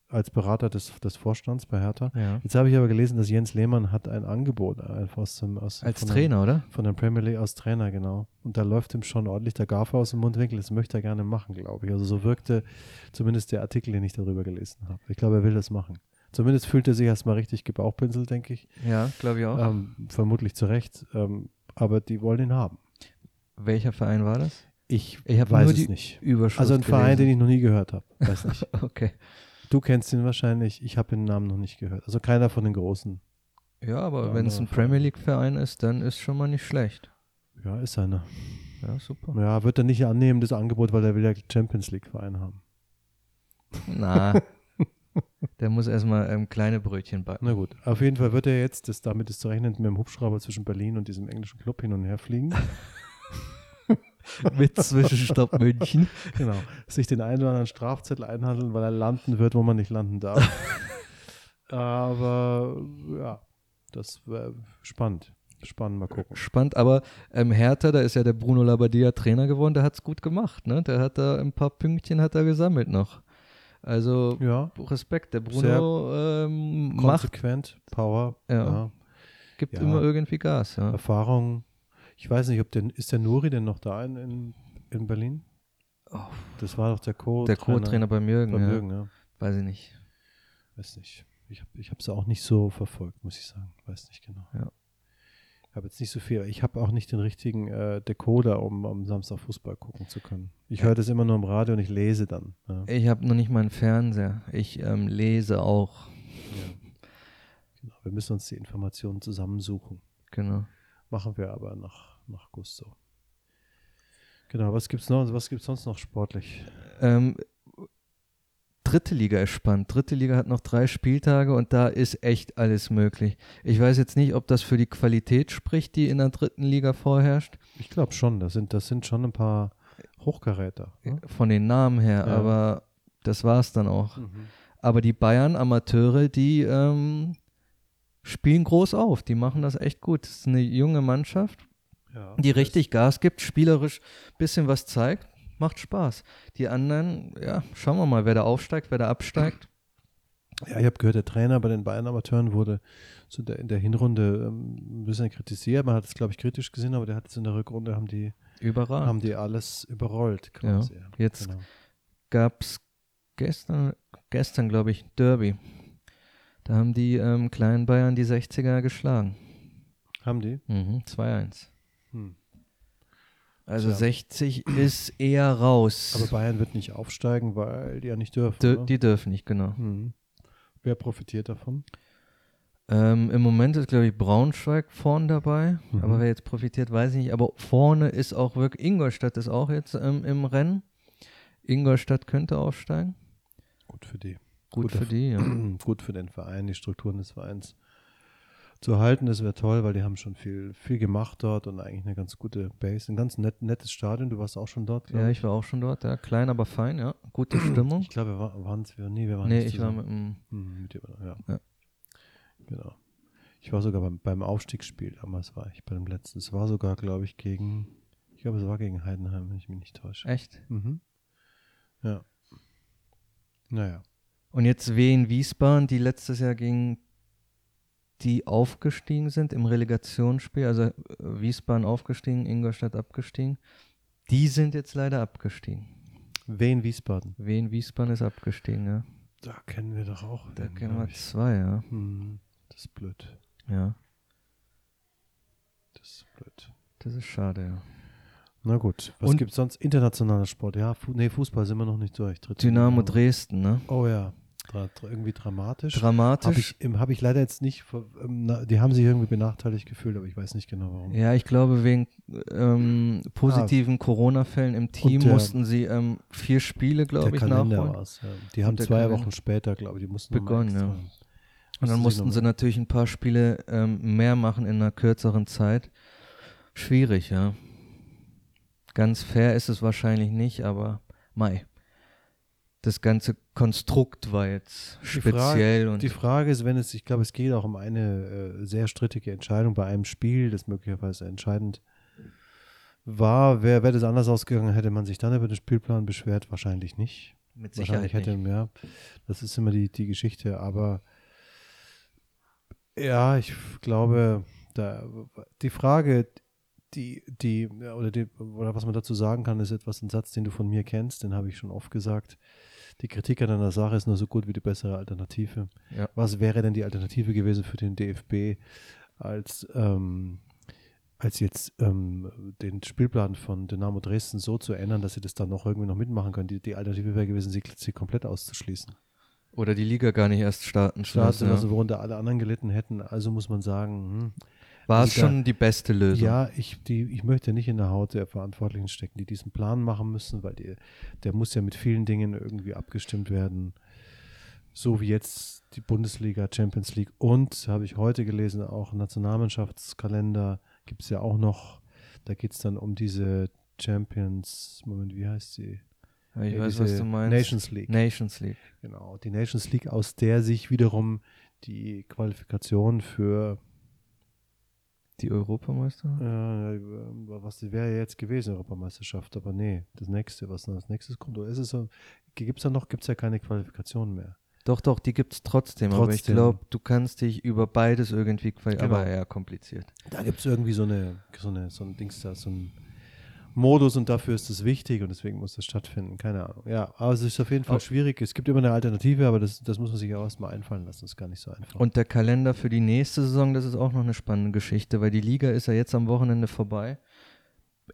S1: als Berater des, des Vorstands bei Hertha.
S2: Ja.
S1: Jetzt habe ich aber gelesen, dass Jens Lehmann hat ein Angebot einfach aus dem aus,
S2: als Trainer,
S1: der,
S2: oder?
S1: Von der Premier League als Trainer, genau. Und da läuft ihm schon ordentlich der Gaffer aus dem Mundwinkel. Das möchte er gerne machen, glaube ich. Also so wirkte zumindest der Artikel, den ich darüber gelesen habe. Ich glaube, er will das machen. Zumindest fühlt er sich erstmal richtig gebauchpinselt, denke ich.
S2: Ja, glaube ich auch.
S1: Ähm, vermutlich zu Recht. Ähm, aber die wollen ihn haben.
S2: Welcher Verein war das?
S1: Ich, ich weiß es nicht. Also ein Verein, den ich noch nie gehört habe. Weiß nicht.
S2: okay.
S1: Du kennst ihn wahrscheinlich. Ich habe den Namen noch nicht gehört. Also keiner von den Großen.
S2: Ja, aber wenn es ein Premier League-Verein ist, dann ist schon mal nicht schlecht.
S1: Ja, ist einer.
S2: Ja, super.
S1: Ja, wird er nicht annehmen, das Angebot, weil er will ja Champions League-Verein haben.
S2: Na, der muss erstmal ähm, kleine Brötchen backen.
S1: Na gut, auf jeden Fall wird er jetzt, das, damit ist zu rechnen, mit dem Hubschrauber zwischen Berlin und diesem englischen Club hin und her fliegen.
S2: mit Zwischenstopp München.
S1: Genau. Sich den einen oder anderen Strafzettel einhandeln, weil er landen wird, wo man nicht landen darf. Aber ja, das wäre spannend. spannend, mal gucken.
S2: Spannend, aber ähm, Hertha, da ist ja der Bruno Labbadia Trainer geworden, der hat es gut gemacht, ne? Der hat da ein paar Pünktchen hat er gesammelt noch. Also
S1: Ja,
S2: Respekt, der Bruno ähm, macht,
S1: konsequent, Power,
S2: Ja.
S1: ja.
S2: gibt
S1: Ja.
S2: immer irgendwie Gas.
S1: Erfahrung. Ich weiß nicht, ob der, ist der Nuri denn noch da in, in, in Berlin?
S2: Oh.
S1: Das war doch der Co.
S2: Der Co-Trainer beim Jürgen,
S1: Beim
S2: ja.
S1: Jürgen, ja.
S2: Weiß ich nicht.
S1: Weiß nicht. Ich habe es auch nicht so verfolgt, muss ich sagen. Weiß nicht genau.
S2: Ja.
S1: Ich habe jetzt nicht so viel. Ich habe auch nicht den richtigen äh, Decoder, um am Samstag Fußball gucken zu können. Ich höre das immer nur im Radio und ich lese dann. Ja.
S2: Ich habe noch nicht mal einen Fernseher. Ich ähm, lese auch.
S1: Ja. Genau. Wir müssen uns die Informationen zusammensuchen.
S2: Genau.
S1: Machen wir aber nach, nach Gusto. Genau, was gibt's noch? Was gibt's sonst noch sportlich?
S2: Ähm, dritte Liga ist spannend. Dritte Liga hat noch drei Spieltage und da ist echt alles möglich. Ich weiß jetzt nicht, ob das für die Qualität spricht, die in der dritten Liga vorherrscht,
S1: Ich glaube schon, das sind, das sind schon ein paar Hochkaräter. Ne?
S2: von den Namen her,
S1: Ja.
S2: aber das war es dann auch.
S1: Mhm.
S2: Aber die Bayern-Amateure, die ähm, spielen groß auf. Die machen das echt gut. Das ist eine junge Mannschaft,
S1: Ja,
S2: die richtig Gas gibt, spielerisch ein bisschen was zeigt. Macht Spaß. Die anderen, ja, schauen wir mal, wer da aufsteigt, wer da absteigt.
S1: Ja, ich habe gehört, der Trainer bei den Bayern-Amateuren wurde so in der, in der Hinrunde ähm, ein bisschen kritisiert. Man hat es, glaube ich, kritisch gesehen, aber der hat es in der Rückrunde, haben die,
S2: Überragend.
S1: haben die alles überrollt quasi.
S2: Ja, jetzt
S1: Genau.
S2: gab es gestern, gestern glaube ich, Derby. Da haben die ähm, kleinen Bayern die 60er geschlagen.
S1: Haben die?
S2: Mhm, 2-1.
S1: Hm.
S2: Also
S1: Tja.
S2: 60 ist eher raus.
S1: Aber Bayern wird nicht aufsteigen, weil die ja nicht dürfen.
S2: Dür- die dürfen nicht, genau.
S1: Hm. Wer profitiert davon?
S2: Ähm, Im Moment ist, glaube ich, Braunschweig vorne dabei.
S1: Mhm.
S2: Aber wer jetzt profitiert, weiß ich nicht. Aber vorne ist auch wirklich, Ingolstadt ist auch jetzt ähm, im Rennen. Ingolstadt könnte aufsteigen.
S1: Gut für die.
S2: Gut
S1: Guter
S2: für die, ja.
S1: Gut für den Verein, die Strukturen des Vereins zu halten. Das wäre toll, weil die haben schon viel, viel gemacht dort und eigentlich eine ganz gute Base. Ein ganz net, nettes Stadion. Du warst auch schon dort,
S2: Ja, ich war auch schon dort, ja. Klein, aber fein, ja. Gute Stimmung.
S1: Ich glaube, wir wa- waren es, nee, wir waren
S2: Nee,
S1: nicht
S2: ich war
S1: zusammen.
S2: mit dem
S1: Hm, mit dir, ja.
S2: Ja.
S1: Genau. Ich war sogar beim, beim Aufstiegsspiel, damals war ich bei dem letzten. Es war sogar, glaube ich, gegen, ich glaube, es war gegen Heidenheim, wenn ich mich nicht täusche.
S2: Echt.
S1: Mhm. Ja. Naja.
S2: Und jetzt Wien Wiesbaden, die letztes Jahr gegen die aufgestiegen sind im Relegationsspiel, also äh, Wiesbaden aufgestiegen, Ingolstadt abgestiegen. Die sind jetzt leider abgestiegen.
S1: Wien Wiesbaden.
S2: Wien Wiesbaden ist abgestiegen, ja.
S1: Da kennen wir doch auch.
S2: Da
S1: wen,
S2: kennen wir
S1: ich.
S2: zwei, ja.
S1: Hm, das ist blöd.
S2: Ja,
S1: Das ist blöd.
S2: das ist schade, ja.
S1: Na gut. Was
S2: Und-
S1: gibt es sonst? Internationaler Sport. Ja, Fu nee, Fußball sind wir noch nicht durch. Dritte
S2: Dynamo. Dresden, ne?
S1: Oh ja. Irgendwie dramatisch. Habe
S2: Dramatisch.
S1: ich, ähm, hab ich leider jetzt nicht, ähm, die haben sich irgendwie benachteiligt gefühlt, aber ich weiß nicht genau warum.
S2: Ja, ich glaube, wegen ähm, positiven Corona-Fällen im Team
S1: der-
S2: mussten sie ähm, vier Spiele, glaube ich,
S1: Kalender
S2: nachholen.
S1: war es. Ja. Die haben zwei
S2: Kalender-
S1: Wochen später, glaube ich, die mussten
S2: Begonnen, ja. Und dann mussten sie natürlich ein paar Spiele ähm, mehr machen in einer kürzeren Zeit. Schwierig, ja. Ganz fair ist es wahrscheinlich nicht, aber Mai. Das ganze Konstrukt war jetzt
S1: Die
S2: speziell
S1: Frage,
S2: und
S1: die Frage ist, wenn es, ich glaube, es geht auch um eine äh, sehr strittige Entscheidung bei einem Spiel, das möglicherweise entscheidend war. Wäre wär das anders ausgegangen, hätte man sich dann über den Spielplan beschwert? Wahrscheinlich nicht.
S2: mit Sicherheit
S1: Wahrscheinlich hätte
S2: nicht.
S1: mehr. Das ist immer die, die Geschichte, aber ja, ich glaube, da, die Frage, die, die, ja, oder die, oder was man dazu sagen kann, ist etwas ein Satz, den du von mir kennst, den habe ich schon oft gesagt. Die Kritik an einer Sache ist nur so gut wie die bessere Alternative.
S2: Ja.
S1: Was wäre denn die Alternative gewesen für den DFB, als, ähm, als jetzt ähm, den Spielplan von Dynamo Dresden so zu ändern, dass sie das dann noch irgendwie noch mitmachen können? Die, die Alternative wäre gewesen, sie, sie komplett auszuschließen.
S2: Oder die Liga gar nicht erst starten zu
S1: Starten,
S2: lassen.
S1: also
S2: Ja.
S1: worunter alle anderen gelitten hätten. Also muss man sagen, hm,
S2: War es schon die beste Lösung?
S1: ja, ich, die, ich möchte nicht in der Haut der Verantwortlichen stecken, die diesen Plan machen müssen, weil die, der muss ja mit vielen Dingen irgendwie abgestimmt werden. So wie jetzt die Bundesliga, Champions League und, habe ich heute gelesen, auch Nationalmannschaftskalender gibt es ja auch noch. Da geht es dann um diese Champions, Moment, wie heißt sie?
S2: Ja, ich
S1: Ja,
S2: weiß, was du meinst.
S1: Nations League.
S2: Nations League.
S1: Genau, die Nations League, aus der sich wiederum die Qualifikation für
S2: Die Europameister?
S1: Ja, ja, was wäre jetzt gewesen, Europameisterschaft, aber nee, das nächste, was als nächstes kommt. Oder ist es so, gibt es da noch, gibt es ja keine Qualifikation mehr.
S2: Doch, doch, die gibt es trotzdem, aber ich
S1: Trotzdem.
S2: glaube, du kannst dich über beides irgendwie qualifizieren.
S1: Genau.
S2: Aber eher kompliziert.
S1: Da gibt es irgendwie so eine, so eine, so ein Dings da, so ein Modus und dafür ist es wichtig und deswegen muss das stattfinden. Keine Ahnung. Ja, aber es ist auf jeden Fall
S2: Oh.
S1: schwierig. Es gibt immer eine Alternative, aber das, das muss man sich auch erstmal einfallen lassen. Das ist gar nicht so einfach.
S2: Und der Kalender für die nächste Saison, das ist auch noch eine spannende Geschichte, weil die Liga ist ja jetzt am Wochenende vorbei.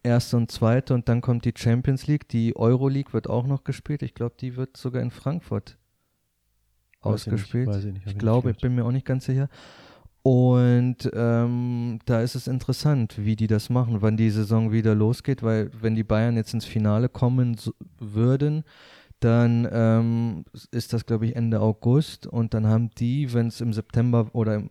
S2: Erste und zweite und dann kommt die Champions League. Die Euroleague wird auch noch gespielt. Ich glaube, die wird sogar in Frankfurt
S1: Weiß ich
S2: ausgespielt.
S1: ich nicht, hab
S2: ich
S1: ich
S2: glaube, ich bin mir auch nicht ganz sicher. Und ähm, da ist es interessant, wie die das machen, wann die Saison wieder losgeht, weil wenn die Bayern jetzt ins Finale kommen so, würden, dann ähm, ist das, glaube ich, Ende August und dann haben die, wenn es im September oder im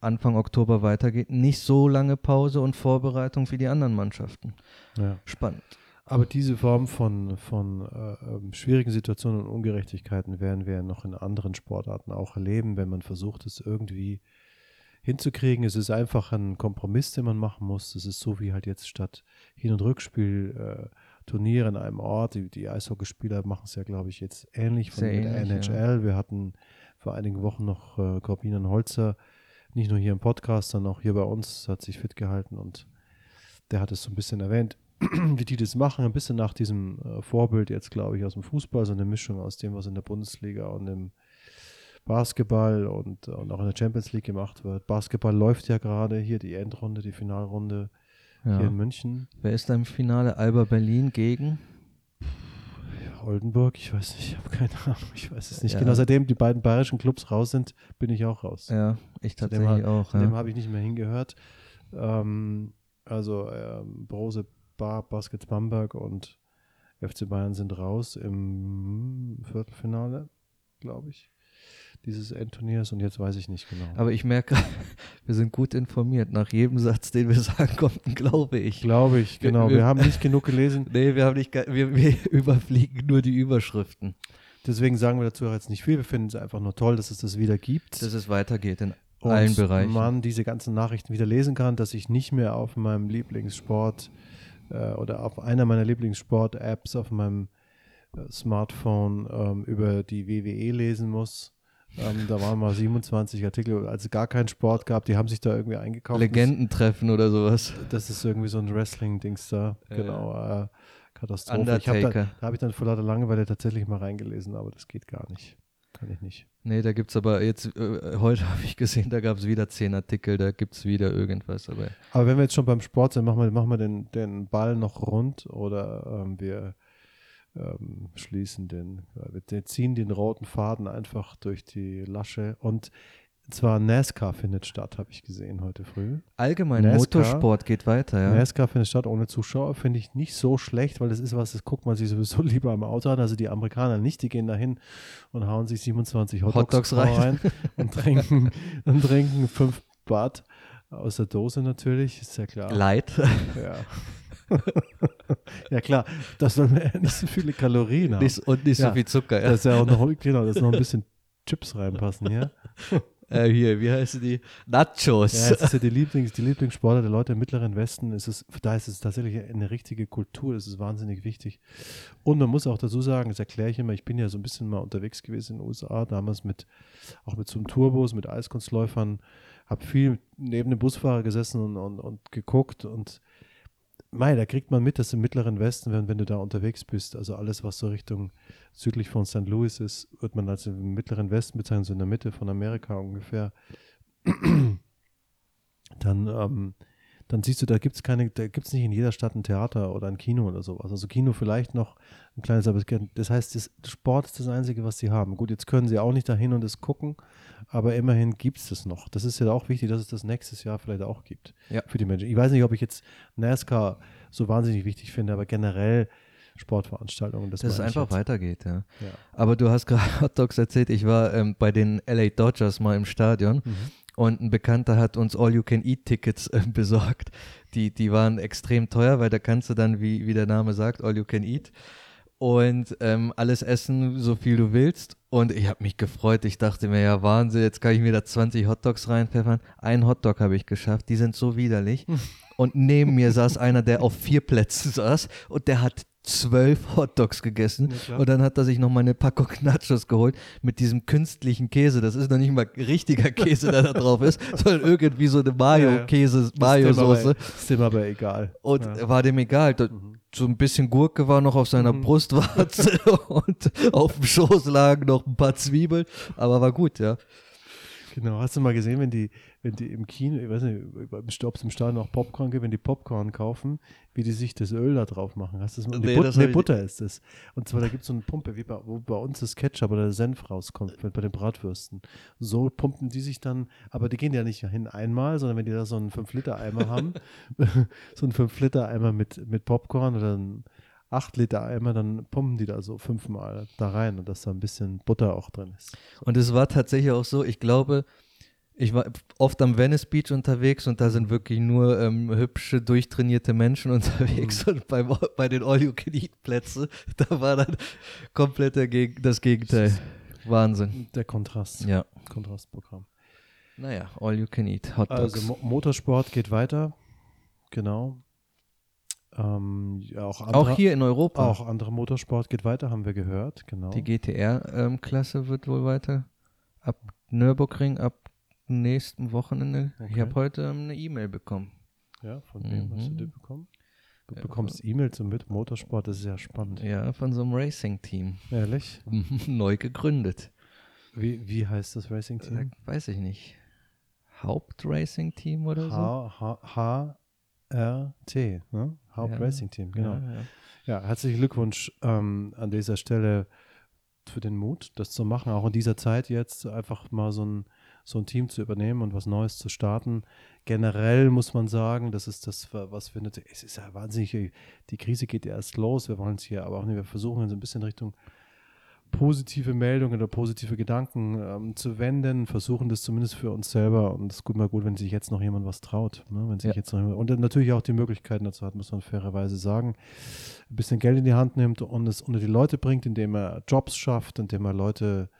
S2: Anfang Oktober weitergeht, nicht so lange Pause und Vorbereitung wie die anderen Mannschaften.
S1: Ja.
S2: Spannend.
S1: Aber diese Form von, von äh, ähm, schwierigen Situationen und Ungerechtigkeiten werden wir noch in anderen Sportarten auch erleben, wenn man versucht, es irgendwie hinzukriegen. Es ist einfach ein Kompromiss, den man machen muss. Es ist so wie halt jetzt statt Hin- und Rückspiel äh, Turniere in einem Ort. Die, die Eishockeyspieler machen es ja, glaube ich, jetzt ähnlich von
S2: Sehr
S1: mit der
S2: ähnlich,
S1: NHL. Wir hatten vor einigen Wochen noch äh, Corbinian Holzer, nicht nur hier im Podcast, sondern auch hier bei uns, hat sich fit gehalten und der hat es so ein bisschen erwähnt, wie die das machen, ein bisschen nach diesem äh, Vorbild jetzt, glaube ich, aus dem Fußball, so eine Mischung aus dem, was in der Bundesliga und im Basketball und, und auch in der Champions League gemacht wird. Basketball läuft ja gerade hier, die Endrunde, die Finalrunde hier
S2: Ja.
S1: in München.
S2: Wer ist da im Finale? Alba Berlin gegen?
S1: Oldenburg, ich weiß nicht, ich habe keine Ahnung, ich weiß es nicht.
S2: Ja.
S1: Genau, seitdem die beiden bayerischen Clubs raus sind, bin ich auch raus.
S2: Ja, ich tatsächlich
S1: ha-
S2: auch.
S1: Dem
S2: Ja.
S1: habe ich nicht mehr hingehört. Ähm, also ähm, Brose Bar, Baskets Bamberg und FC Bayern sind raus im Viertelfinale, glaube ich, dieses Endturniers und jetzt weiß ich nicht genau.
S2: Aber ich merke, wir sind gut informiert. Nach jedem Satz, den wir sagen, kommt ein Glaube ich.
S1: glaube ich, genau.
S2: wir-
S1: Wir haben nicht genug gelesen,
S2: Nee, wir haben nicht, wir, wir überfliegen nur die Überschriften,
S1: deswegen sagen wir dazu auch jetzt nicht viel. Wir finden es einfach nur toll, dass es das wieder gibt.
S2: dass es weitergeht in
S1: und
S2: allen Bereichen.
S1: man diese ganzen Nachrichten wieder lesen kann, dass ich nicht mehr auf meinem Lieblingssport äh, oder auf einer meiner Lieblingssport-Apps auf meinem äh, Smartphone ähm, über die WWE lesen muss. Ähm, da waren mal 27 Artikel, als es gar keinen Sport gab, die haben sich da irgendwie eingekauft.
S2: Legendentreffen oder sowas.
S1: Das ist irgendwie so ein Wrestling-Dings da.
S2: Ja.
S1: Genau. Äh, Katastrophe. Ich hab da
S2: Undertaker.
S1: da habe ich dann vor lauter Langeweile tatsächlich mal reingelesen, aber das geht gar nicht. Kann ich nicht.
S2: Nee, da gibt es aber jetzt, äh, heute habe ich gesehen, da gab es wieder zehn Artikel, da gibt es wieder irgendwas. Aber
S1: Aber wenn wir jetzt schon beim Sport sind, machen wir, machen wir den, den Ball noch rund oder ähm, wir ähm, schließen den, wir ziehen den roten Faden einfach durch die Lasche. Und zwar NASCAR findet statt, habe ich gesehen heute früh.
S2: allgemein,
S1: NASCAR.
S2: Motorsport geht weiter, ja.
S1: NASCAR findet statt ohne Zuschauer, finde ich nicht so schlecht, weil das ist was, das guckt man sich sowieso lieber am Auto an. Also die Amerikaner nicht, die gehen da hin und hauen sich 27 Hotdogs,
S2: Hotdogs rein.
S1: und trinken, und trinken fünf Bad aus der Dose natürlich, ist ja klar.
S2: Light.
S1: Ja. ja klar, das soll mir ja nicht so viele Kalorien haben.
S2: Nicht, und nicht
S1: Ja,
S2: so viel Zucker. Ja.
S1: Das ist ja auch noch, genau, dass noch ein bisschen Chips reinpassen hier.
S2: Äh, hier, wie heißen die? Nachos.
S1: Ja, es ist ja die, Lieblings, die Lieblingssportler der Leute im Mittleren Westen. Es ist, da ist es tatsächlich eine richtige Kultur. Das ist wahnsinnig wichtig. Und man muss auch dazu sagen, das erkläre ich immer, ich bin ja so ein bisschen mal unterwegs gewesen in den USA, damals mit, auch mit so einem Tourbus, mit Eiskunstläufern, habe viel neben dem Busfahrer gesessen und, und, und geguckt und Mei, da kriegt man mit, dass im Mittleren Westen, wenn, wenn du da unterwegs bist, also alles, was so Richtung südlich von St. Louis ist, wird man als im Mittleren Westen bezeichnet, so in der Mitte von Amerika ungefähr. Dann, ähm, dann siehst du, da gibt es keine, da gibt es nicht in jeder Stadt ein Theater oder ein Kino oder sowas. Also Kino vielleicht noch ein kleines, aber es das heißt, das, Sport ist das Einzige, was sie haben. Gut, jetzt können sie auch nicht dahin und das gucken, aber immerhin gibt es das noch. Das ist ja auch wichtig, dass es das nächstes Jahr vielleicht auch gibt
S2: Ja.
S1: für die Menschen. Ich weiß nicht, ob ich jetzt NASCAR so wahnsinnig wichtig finde, aber generell Sportveranstaltungen, das,
S2: Dass es einfach
S1: jetzt.
S2: weitergeht, ja.
S1: Ja.
S2: Aber du hast gerade Hot Dogs erzählt, ich war ähm, bei den LA Dodgers mal im Stadion
S1: Mhm.
S2: Und ein Bekannter hat uns All-You-Can-Eat-Tickets äh, besorgt. Die, die waren extrem teuer, weil da kannst du dann, wie, wie der Name sagt, All-You-Can-Eat und ähm, alles essen, so viel du willst. Und ich habe mich gefreut. Ich dachte mir, ja, Wahnsinn, jetzt kann ich mir da 20 Hotdogs reinpfeffern. Einen Hotdog habe ich geschafft. Die sind so widerlich. Und neben mir saß einer, der auf vier Plätzen saß und der hat zwölf Hotdogs gegessen.
S1: Ja,
S2: und dann hat er sich noch mal eine Packung Nachos geholt mit diesem künstlichen Käse. Das ist noch nicht mal richtiger Käse, der da drauf ist, sondern irgendwie so eine Mayo-Käse, Mayo-Soße.
S1: Ist dem aber egal.
S2: Und
S1: Ja.
S2: war dem egal. Da, so ein bisschen Gurke war noch auf seiner
S1: Mhm.
S2: Brustwarze und auf dem Schoß lagen noch ein paar Zwiebeln, aber war gut, ja.
S1: Genau, hast du mal gesehen, wenn die, wenn die im Kino, ich weiß nicht, ob es im Stadion auch Popcorn gibt, wenn die Popcorn kaufen, wie die sich das Öl da drauf machen. Hast du das mal?
S2: Nee,
S1: Nee, But nee Butter ist das. Und zwar, da gibt es so eine Pumpe, wie bei, wo bei uns das Ketchup oder der Senf rauskommt, bei den Bratwürsten. So pumpen die sich dann, aber die gehen ja nicht hin einmal, sondern wenn die da so einen 5-Liter-Eimer haben, so einen 5-Liter-Eimer mit, mit Popcorn oder einen 8-Liter-Eimer, dann pumpen die da so fünfmal da rein und dass da ein bisschen Butter auch drin ist.
S2: Und es war tatsächlich auch so, ich glaube, ich war oft am Venice Beach unterwegs und da sind wirklich nur ähm, hübsche, durchtrainierte Menschen unterwegs
S1: Mhm.
S2: und beim, bei den All-You-Can-Eat-Plätzen, da war dann komplett Geg das Gegenteil. Wahnsinn.
S1: Der Kontrast,
S2: Ja.
S1: Kontrastprogramm.
S2: Naja, All-You-Can-Eat, Hot Dogs.
S1: Also Mo Motorsport geht weiter, genau. Ähm, auch, andere,
S2: auch hier in Europa.
S1: auch andere Motorsport geht weiter, haben wir gehört, genau.
S2: Die GTR-Klasse wird wohl weiter ab Nürburgring ab nächsten Wochenende. Ich
S1: Okay.
S2: habe heute ähm, eine E-Mail bekommen.
S1: ja, von wem hast du
S2: Mhm.
S1: die bekommen? Du
S2: Ja,
S1: bekommst E-Mails und mit Motorsport, das ist ja spannend.
S2: Ja, von so einem Racing-Team.
S1: Ehrlich?
S2: Neu gegründet.
S1: Wie, wie heißt das Racing-Team?
S2: Äh, weiß ich nicht. Haupt-Racing-Team oder so?
S1: H, H, H, R, T, ne? Haupt. Racing Team, genau.
S2: Ja, ja.
S1: Ja, herzlichen Glückwunsch ähm, an dieser Stelle für den Mut, das zu machen, auch in dieser Zeit jetzt einfach mal so ein, so ein Team zu übernehmen und was Neues zu starten. Generell muss man sagen, das ist das, was wir natürlich, es ist ja wahnsinnig, die Krise geht erst los, wir wollen es hier aber auch nicht, wir versuchen so ein bisschen Richtung positive Meldungen oder positive Gedanken ähm, zu wenden, versuchen das zumindest für uns selber und es ist gut mal gut, wenn sich jetzt noch jemand was traut, ne? wenn sich
S2: Ja.
S1: jetzt noch jemand, und natürlich auch die Möglichkeiten dazu hat, muss man fairerweise sagen, ein bisschen Geld in die Hand nimmt und es unter die Leute bringt, indem er Jobs schafft, indem er Leute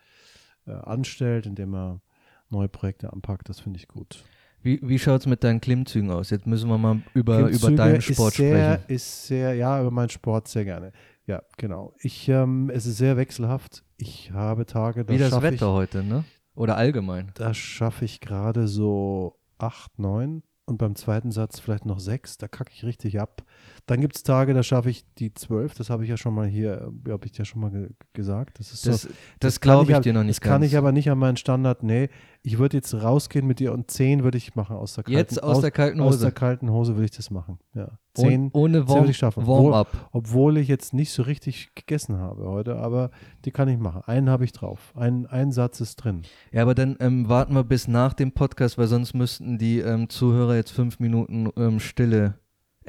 S1: äh, anstellt, indem er neue Projekte anpackt, das finde ich gut.
S2: Wie, wie schaut es mit deinen Klimmzügen aus? Jetzt müssen wir mal über, über deinen Sport
S1: ist sehr,
S2: sprechen.
S1: Ist sehr, ja, über meinen Sport sehr gerne. Ja, genau. Ich, ähm, es ist sehr wechselhaft. Ich habe Tage, da
S2: Wie das Wetter
S1: ich,
S2: heute, ne? Oder allgemein.
S1: da schaffe ich gerade so acht, neun und beim zweiten Satz vielleicht noch sechs. Da kacke ich richtig ab. Dann gibt es Tage, da schaffe ich die zwölf. Das habe ich ja schon mal hier, habe ich ja schon mal ge gesagt. Das ist so,
S2: Das, das,
S1: kann
S2: glaube ich
S1: ab-
S2: dir noch nicht
S1: Das kann
S2: ganz.
S1: ich aber nicht an meinen Standard. Nee, ich würde jetzt rausgehen mit dir und zehn würde ich machen aus der kalten
S2: Jetzt aus der kalten
S1: Aus
S2: Hose.
S1: der kalten Hose würde ich das machen. Ja.
S2: Oh-
S1: Zehn,
S2: ohne
S1: zehn
S2: Warm-
S1: würde ich schaffen.
S2: Warm-up.
S1: Obwohl ich jetzt nicht so richtig gegessen habe heute, aber die kann ich machen. Einen habe ich drauf. Ein, ein Satz ist drin.
S2: Ja, aber dann ähm, warten wir bis nach dem Podcast, weil sonst müssten die ähm, Zuhörer jetzt fünf Minuten ähm, Stille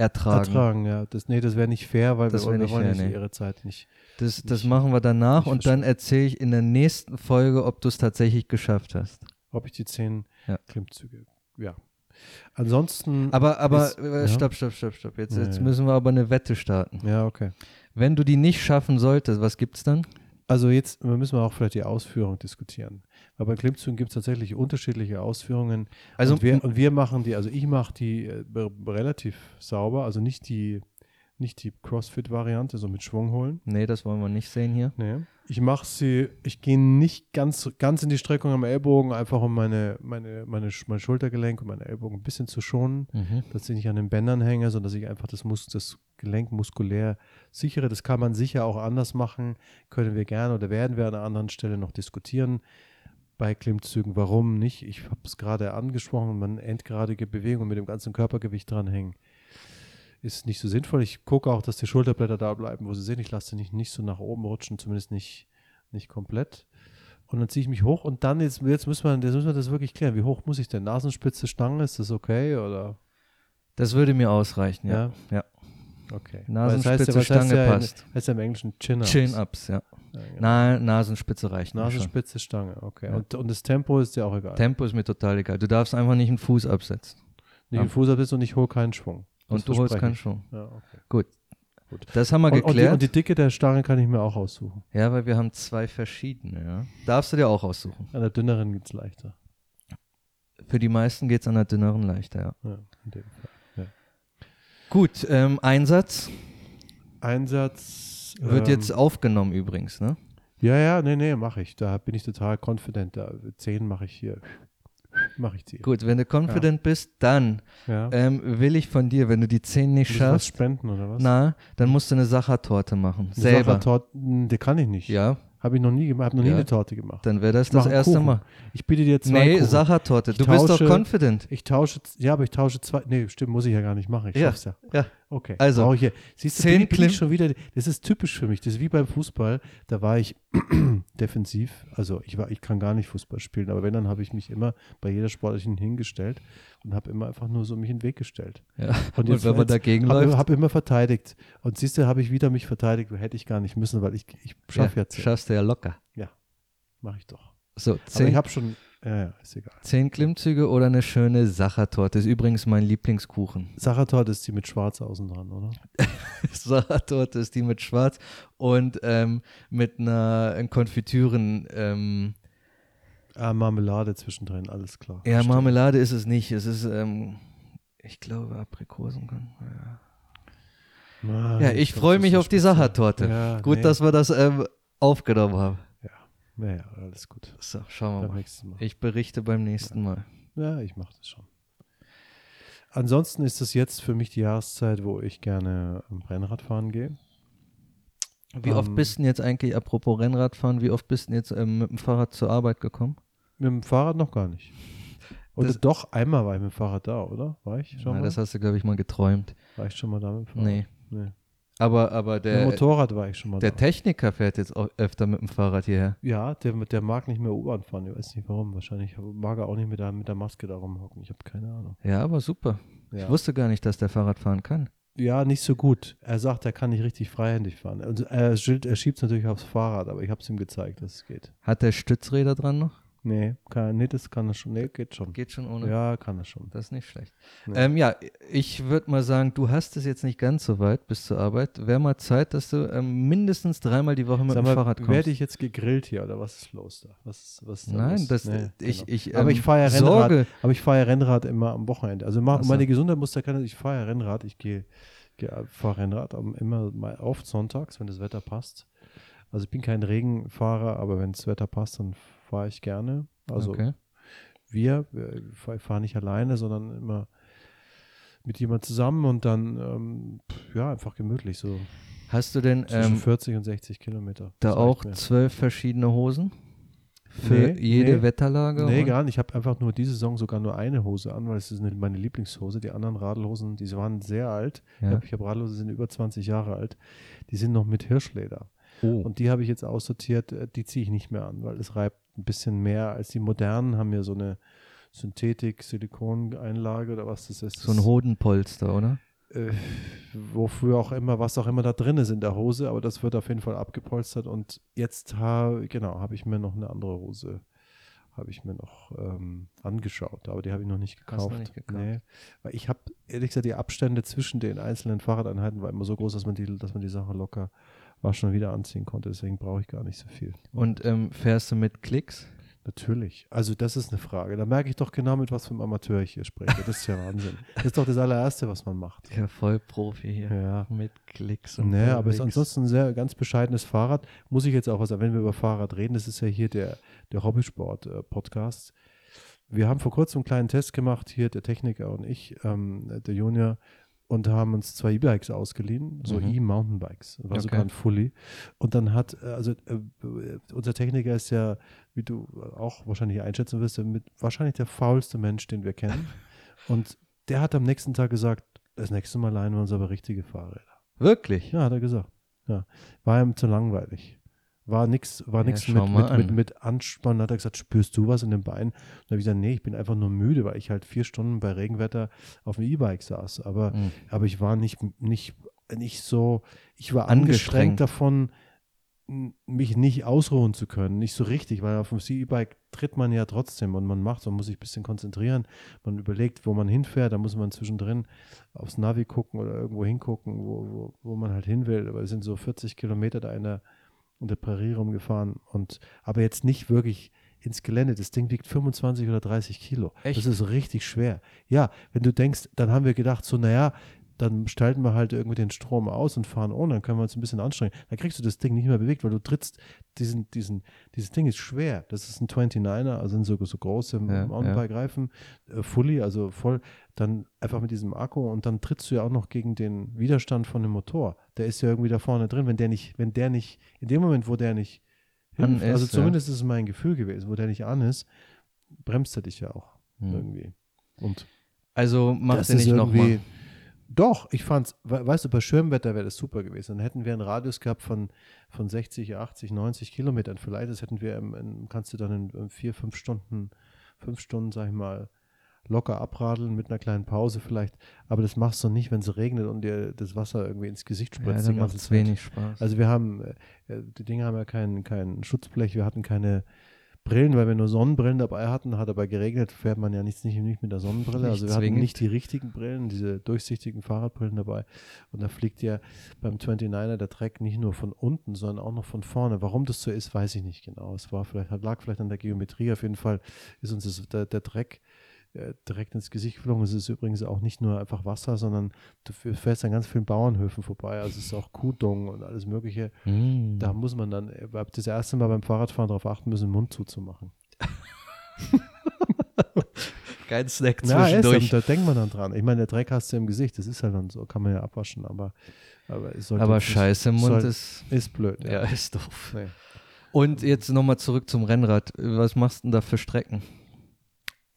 S2: ertragen.
S1: Ertragen, ja. Das, nee, das wäre nicht fair, weil
S2: Das
S1: wir,
S2: nicht
S1: wollen
S2: fair,
S1: nicht
S2: nee.
S1: ihre Zeit nicht.
S2: Das, das
S1: Nicht-
S2: machen wir danach und dann erzähle ich in der nächsten Folge, ob du es tatsächlich geschafft hast.
S1: Ob ich die zehn
S2: Ja.
S1: Klimmzüge. Ja. Ansonsten.
S2: Aber, aber
S1: Ist-
S2: äh,
S1: ja.
S2: stopp, stopp, stopp, stopp. Jetzt,
S1: Ja,
S2: jetzt müssen wir aber eine Wette starten.
S1: ja, okay.
S2: Wenn du die nicht schaffen solltest, was gibt's dann?
S1: Also jetzt müssen wir auch vielleicht die Ausführung diskutieren. Bei Klimmzügen gibt es tatsächlich unterschiedliche Ausführungen.
S2: Also
S1: und, wir, und wir machen die, also ich mache die äh, relativ sauber, also nicht die, nicht die CrossFit-Variante, so mit Schwung holen.
S2: nee, das wollen wir nicht sehen hier.
S1: Nee. Ich mache sie, ich gehe nicht ganz, ganz in die Streckung am Ellbogen, einfach um meine, meine, meine, mein Schultergelenk und meine Ellbogen ein bisschen zu schonen,
S2: Mhm.
S1: dass ich nicht an den Bändern hänge, sondern dass ich einfach das, Mus das Gelenk muskulär sichere. Das kann man sicher auch anders machen, können wir gerne oder werden wir an einer anderen Stelle noch diskutieren. Bei Klimmzügen, warum nicht? Ich habe es gerade angesprochen, man endgradige Bewegungen mit dem ganzen Körpergewicht dranhängen ist nicht so sinnvoll. Ich gucke auch, dass die Schulterblätter da bleiben, wo sie sind. Ich lasse sie nicht, nicht so nach oben rutschen, zumindest nicht, nicht komplett. Und dann ziehe ich mich hoch und dann, jetzt, jetzt, müssen wir, jetzt müssen wir das wirklich klären. Wie hoch muss ich denn? Nasenspitze, Stange, ist das okay? Oder?
S2: Das würde mir ausreichen, ja. ja.
S1: Okay.
S2: Nasenspitze,
S1: was heißt
S2: Stange
S1: ja,
S2: passt.
S1: Heißt ja im Englischen Chin-Ups.
S2: Chin-Ups, ja.
S1: Ja, genau.
S2: Nein, Nasenspitze reicht mir schon.
S1: Nasenspitze, Stange, okay.
S2: Ja.
S1: Und, und das Tempo ist ja auch egal.
S2: Tempo ist mir total egal. Du darfst einfach nicht einen Fuß absetzen.
S1: nicht den Fuß absetzen und ich hole keinen Schwung. Das
S2: Und du holst keinen. Schwung.
S1: Ja, okay.
S2: Gut.
S1: gut.
S2: Das haben wir
S1: Und, und, die,
S2: geklärt.
S1: und die Dicke der Stange kann ich mir auch aussuchen.
S2: ja, weil wir haben zwei verschiedene. Ja. Darfst du dir auch aussuchen.
S1: An der dünneren geht's leichter.
S2: Für die meisten geht es an der dünneren leichter, ja.
S1: Ja, in dem Fall.
S2: Gut, ähm, Einsatz
S1: Einsatz
S2: wird
S1: ähm,
S2: jetzt aufgenommen übrigens, ne?
S1: Ja, ja, nee, nee, mache ich. Da bin ich total confident. Da, zehn mache ich hier. Mache ich die.
S2: Gut, wenn du confident bist, dann
S1: Ja.
S2: ähm, will ich von dir, wenn du die 10 nicht
S1: ich was
S2: schaffst,
S1: spenden oder was?
S2: na, dann musst du eine Sachertorte machen.
S1: Eine
S2: Selber.
S1: Sachertorte, hm, die kann ich nicht.
S2: Ja,
S1: Habe ich noch nie gemacht. Habe noch nie
S2: Ja.
S1: eine Torte gemacht.
S2: dann wäre das
S1: Ich
S2: das
S1: einen
S2: erste
S1: Kuchen.
S2: Mal.
S1: Ich biete dir zwei
S2: Nee,
S1: Kuchen.
S2: Sachertorte.
S1: Ich
S2: Du bist doch
S1: tausche-
S2: confident.
S1: Ich tausche, ja, aber ich tausche zwei. Nee, stimmt, muss ich ja gar nicht machen. Ich
S2: Ja,
S1: schaff's ja.
S2: ja.
S1: Okay.
S2: Also,
S1: ich hier. Siehst du,
S2: zehn
S1: bin, bin ich schon wieder. Das ist typisch für mich. Das ist wie beim Fußball. Da war ich defensiv. Also ich war, ich kann gar nicht Fußball spielen, aber wenn, dann habe ich mich immer bei jeder Sportlichen hingestellt und habe immer einfach nur so mich in den Weg gestellt.
S2: Ja.
S1: Und,
S2: Und wenn man dagegen
S1: habe
S2: läuft,
S1: hab immer verteidigt. Und siehst du, habe ich wieder mich verteidigt. Hätte ich gar nicht müssen, weil ich, ich schaffe
S2: ja,
S1: jetzt. Ja,
S2: schaffst du ja locker.
S1: Mache ich doch.
S2: So,
S1: Aber ich
S2: zehn,
S1: habe schon. Ja, ja, ist egal.
S2: zehn Klimmzüge oder eine schöne Sachertorte. Ist übrigens mein Lieblingskuchen.
S1: Sachertorte ist die mit Schwarz außen dran, oder?
S2: Sachertorte ist die mit Schwarz und ähm, mit einer äh, Konfitüren. Ähm,
S1: Ah, Marmelade zwischendrin, alles klar.
S2: ja,
S1: Stimmt.
S2: Marmelade ist es nicht. Es ist, ähm, ich glaube, Aprikosen. Ja,
S1: Ah,
S2: ja ich
S1: glaub,
S2: freue mich auf die. Sachertorte.
S1: Ja,
S2: Gut,
S1: nee.
S2: dass wir das ähm, aufgenommen haben.
S1: Ja, ja, alles gut.
S2: So, schauen wir
S1: Beim
S2: mal.
S1: Mal.
S2: Ich berichte beim nächsten Mal.
S1: Ja, ich mache das schon. Ansonsten ist es jetzt für mich die Jahreszeit, wo ich gerne ähm, Rennrad fahren gehe.
S2: Wie oft
S1: Ähm,
S2: bist du denn jetzt eigentlich, apropos Rennradfahren, wie oft bist du denn jetzt ähm, mit dem Fahrrad zur Arbeit gekommen?
S1: Mit dem Fahrrad noch gar nicht. Oder
S2: Das-
S1: doch, einmal war ich mit dem Fahrrad da, oder? War ich schon
S2: Ja,
S1: mal?
S2: das hast du, glaube ich, mal geträumt.
S1: war ich schon mal da mit dem Fahrrad?
S2: Nee.
S1: nee.
S2: Aber, aber
S1: Mit
S2: der,
S1: Motorrad war ich schon mal
S2: der
S1: da.
S2: Techniker fährt jetzt auch öfter mit dem Fahrrad hierher.
S1: Ja, der, der mag nicht mehr U-Bahn fahren. Ich weiß nicht warum. Wahrscheinlich mag er auch nicht mit der, mit der Maske da rumhocken. Ich habe keine Ahnung.
S2: Ja, aber super.
S1: Ja.
S2: Ich wusste gar nicht, dass der Fahrrad fahren kann.
S1: Ja, nicht so gut. Er sagt, er kann nicht richtig freihändig fahren. Also er, er schiebt es natürlich aufs Fahrrad, aber ich habe es ihm gezeigt, dass es geht.
S2: Hat der Stützräder dran noch?
S1: Nee, kann, nee, das kann er schon. Nee, geht schon.
S2: Geht schon ohne?
S1: Ja, kann er schon.
S2: Das ist nicht schlecht.
S1: Nee.
S2: Ähm, ja, ich würde mal sagen, du hast es jetzt nicht ganz so weit bis zur Arbeit. Wäre mal Zeit, dass du ähm, mindestens dreimal die Woche mit
S1: Sag
S2: dem
S1: mal,
S2: Fahrrad kommst.
S1: werde ich jetzt gegrillt hier oder was ist los da? Was, was da
S2: Nein,
S1: los?
S2: das,
S1: Nee,
S2: ich,
S1: genau.
S2: ich,
S1: Aber
S2: ähm,
S1: ich fahre ja Rennrad.
S2: Sorge,
S1: Aber ich fahre ja Rennrad immer am Wochenende. Also ma,
S2: Ach so.
S1: meine Gesundheit muss da keine. Ich fahre ja Rennrad. Ich gehe, gehe fahre Rennrad immer mal oft sonntags, wenn das Wetter passt. Also ich bin kein Regenfahrer, aber wenn das Wetter passt, dann fahre ich gerne. Also
S2: okay.
S1: wir, ich fahre nicht alleine, sondern immer mit jemand zusammen und dann ähm, ja einfach gemütlich so
S2: Hast du denn
S1: zwischen
S2: ähm,
S1: 40 und 60 Kilometer.
S2: da auch zwölf verschiedene Hosen? Für
S1: Nee,
S2: jede
S1: nee.
S2: Wetterlage?
S1: Nee,
S2: oder?
S1: gar nicht. Ich habe einfach nur diese Saison sogar nur eine Hose an, weil es ist eine, meine Lieblingshose. Die anderen Radlhosen, die waren sehr alt. Ich
S2: Ja.
S1: habe hab Radlhosen, die sind über 20 Jahre alt. Die sind noch mit Hirschleder.
S2: Oh.
S1: Und die habe ich jetzt aussortiert. äh, Die ziehe ich nicht mehr an, weil es reibt ein bisschen mehr als die modernen. Haben ja so eine Synthetik-Silikon-Einlage oder was das ist.
S2: so ein Hodenpolster, oder?
S1: äh, wofür auch immer, was auch immer da drin ist in der Hose, aber das wird auf jeden Fall abgepolstert und jetzt ha, genau, habe ich mir noch eine andere Hose, habe ich mir noch ähm, angeschaut, aber die habe ich noch nicht gekauft.
S2: noch nicht gekauft?
S1: Nee, weil ich habe ehrlich gesagt die Abstände zwischen den einzelnen Fahrradeinheiten war immer so groß, dass man die, dass man die Sache locker war schon wieder anziehen konnte, deswegen brauche ich gar nicht so viel.
S2: Und ähm, fährst du mit Klicks?
S1: Natürlich. Also das ist eine Frage. Da merke ich doch genau, mit was für einem Amateur ich hier spreche. Das ist ja Wahnsinn. Das ist doch das allererste, was man macht.
S2: Ja, voll Profi hier.
S1: Ja.
S2: Mit Klicks und
S1: Nee, aber es ist ansonsten ein sehr ganz bescheidenes Fahrrad. Muss ich jetzt auch was sagen, wenn wir über Fahrrad reden, das ist ja hier der, der Hobbysport-Podcast. Wir haben vor kurzem einen kleinen Test gemacht, hier der Techniker und ich, ähm, der Junior, und haben uns zwei E-Bikes ausgeliehen, so
S2: Mhm.
S1: E-Mountainbikes. War
S2: Okay.
S1: sogar ein Fully. Und dann hat, äh, also äh, unser Techniker ist ja, wie du auch wahrscheinlich einschätzen wirst, mit, wahrscheinlich der faulste Mensch, den wir kennen. Und der hat am nächsten Tag gesagt, das nächste Mal leihen wir uns aber richtige Fahrräder.
S2: Wirklich?
S1: Ja, hat er gesagt. Ja. War ihm zu langweilig. War nichts war
S2: Ja,
S1: nix mit, mit, mit, mit Anspannen. Hat er gesagt, spürst du was in den Beinen? Und dann habe ich gesagt, nee, ich bin einfach nur müde, weil ich halt vier Stunden bei Regenwetter auf dem E-Bike saß. Aber,
S2: Mhm.
S1: aber ich war nicht, nicht, nicht so, ich war
S2: Angestrengt.
S1: angestrengt davon, mich nicht ausruhen zu können, nicht so richtig, weil auf dem C-E-Bike tritt man ja trotzdem und man macht, man muss sich ein bisschen konzentrieren, man überlegt, wo man hinfährt, da muss man zwischendrin aufs Navi gucken oder irgendwo hingucken, wo, wo, wo man halt hin will, aber es sind so 40 Kilometer da in der, in der Prärie rumgefahren und aber jetzt nicht wirklich ins Gelände. Das Ding wiegt 25 oder 30 Kilo.
S2: Echt?
S1: Das ist richtig schwer. Ja, wenn du denkst, dann haben wir gedacht, so, naja, dann schalten wir halt irgendwie den Strom aus und fahren ohne, dann können wir uns ein bisschen anstrengen. Dann kriegst du das Ding nicht mehr bewegt, weil du trittst, diesen, diesen, dieses Ding ist schwer. Das ist ein 29er, also sind so, so große
S2: Ja,
S1: Mountainbike-Reifen, äh, fully, also voll, dann einfach mit diesem Akku und dann trittst du ja auch noch gegen den Widerstand von dem Motor. Der ist ja irgendwie da vorne drin. Wenn der nicht, wenn der nicht, in dem Moment, wo der nicht hilft, also
S2: ist, ja.
S1: zumindest ist es mein Gefühl gewesen, wo der nicht an ist, bremst er dich ja auch
S2: Hm.
S1: irgendwie. Und
S2: Also macht
S1: ist
S2: nicht nochmal.
S1: Doch, ich fand's, we weißt du, bei Schirmwetter wäre das super gewesen. Dann hätten wir einen Radius gehabt von, von 60, 80, 90 Kilometern. Vielleicht das hätten wir, im, in, kannst du dann in, in vier, fünf Stunden, fünf Stunden, sag ich mal, locker abradeln mit einer kleinen Pause vielleicht. Aber das machst du nicht, wenn es regnet und dir das Wasser irgendwie ins Gesicht
S2: Ja,
S1: spritzt.
S2: dann
S1: die
S2: macht es wenig Spaß.
S1: Also wir haben, äh, die Dinge haben ja kein, kein Schutzblech, wir hatten keine Brillen, weil wir nur Sonnenbrillen dabei hatten, hat aber geregnet, fährt man ja nichts nicht, nicht mit der Sonnenbrille.
S2: Nicht
S1: also wir hatten
S2: zwingend.
S1: nicht die richtigen Brillen, diese durchsichtigen Fahrradbrillen dabei. Und da fliegt ja beim 29er der Dreck nicht nur von unten, sondern auch noch von vorne. Warum das so ist, weiß ich nicht genau. Es war vielleicht, lag vielleicht an der Geometrie. Auf jeden Fall ist uns das, der, der Dreck äh, direkt ins Gesicht geflogen. Es ist übrigens auch nicht nur einfach Wasser, sondern du fährst an ganz vielen Bauernhöfen vorbei. Also es ist auch Kuhdung und alles Mögliche.
S2: Hm.
S1: Da muss man dann, habe das erste Mal beim Fahrradfahren darauf achten müssen, den Mund zuzumachen.
S2: Kein Snack
S1: Ja,
S2: zwischendurch.
S1: da denkt man dann dran. Ich meine, der Dreck hast du im Gesicht, das ist halt dann so, kann man ja abwaschen, aber, aber
S2: aber Scheiße im Mund
S1: soll-
S2: ist.
S1: ist blöd.
S2: Ja, ist doof.
S1: Nee.
S2: Und jetzt nochmal zurück zum Rennrad. Was machst du denn da für Strecken?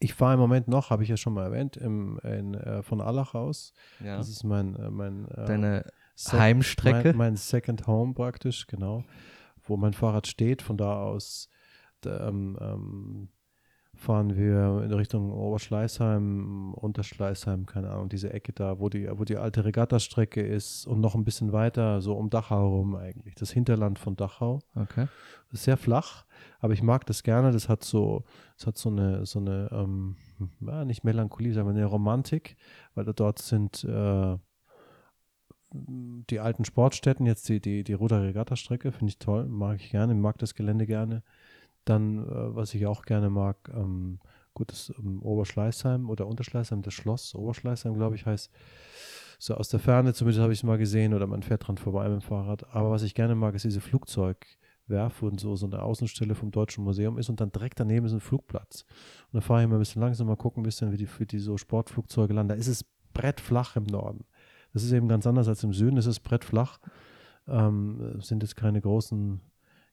S1: Ich fahre im Moment noch, habe ich ja schon mal erwähnt, im, in, äh, von Allach aus.
S2: Ja.
S1: Das ist mein, äh, mein äh,
S2: Deine Heimstrecke?
S1: Mein, mein Second Home praktisch, genau, wo mein Fahrrad steht. Von da aus da, ähm, ähm, fahren wir in Richtung Oberschleißheim, Unterschleißheim, keine Ahnung, diese Ecke da, wo die, wo die alte Regattastrecke ist und noch ein bisschen weiter, so um Dachau rum eigentlich. Das Hinterland von Dachau.
S2: Okay.
S1: Ist sehr flach, aber ich mag das gerne. Das hat so, das hat so eine, so eine, ähm, ja, nicht Melancholie, sondern eine Romantik, weil dort sind äh, die alten Sportstätten, jetzt die, die, die Ruder Regatta-Strecke, finde ich toll, mag ich gerne, mag das Gelände gerne. Dann, äh, was ich auch gerne mag, ähm, gut, das ähm, Oberschleißheim oder Unterschleißheim, das Schloss, Oberschleißheim, glaube ich, heißt. So aus der Ferne, zumindest habe ich es mal gesehen oder man fährt dran vorbei mit dem Fahrrad. Aber was ich gerne mag, ist diese Flugzeugwerf, wo so, so eine Außenstelle vom Deutschen Museum ist und dann direkt daneben ist ein Flugplatz. Und da fahre ich mal ein bisschen langsam, mal gucken ein bisschen, wie die, wie die so Sportflugzeuge landen. Da ist es brettflach im Norden. Das ist eben ganz anders als im Süden, es ist brettflach. Ähm, es sind jetzt keine großen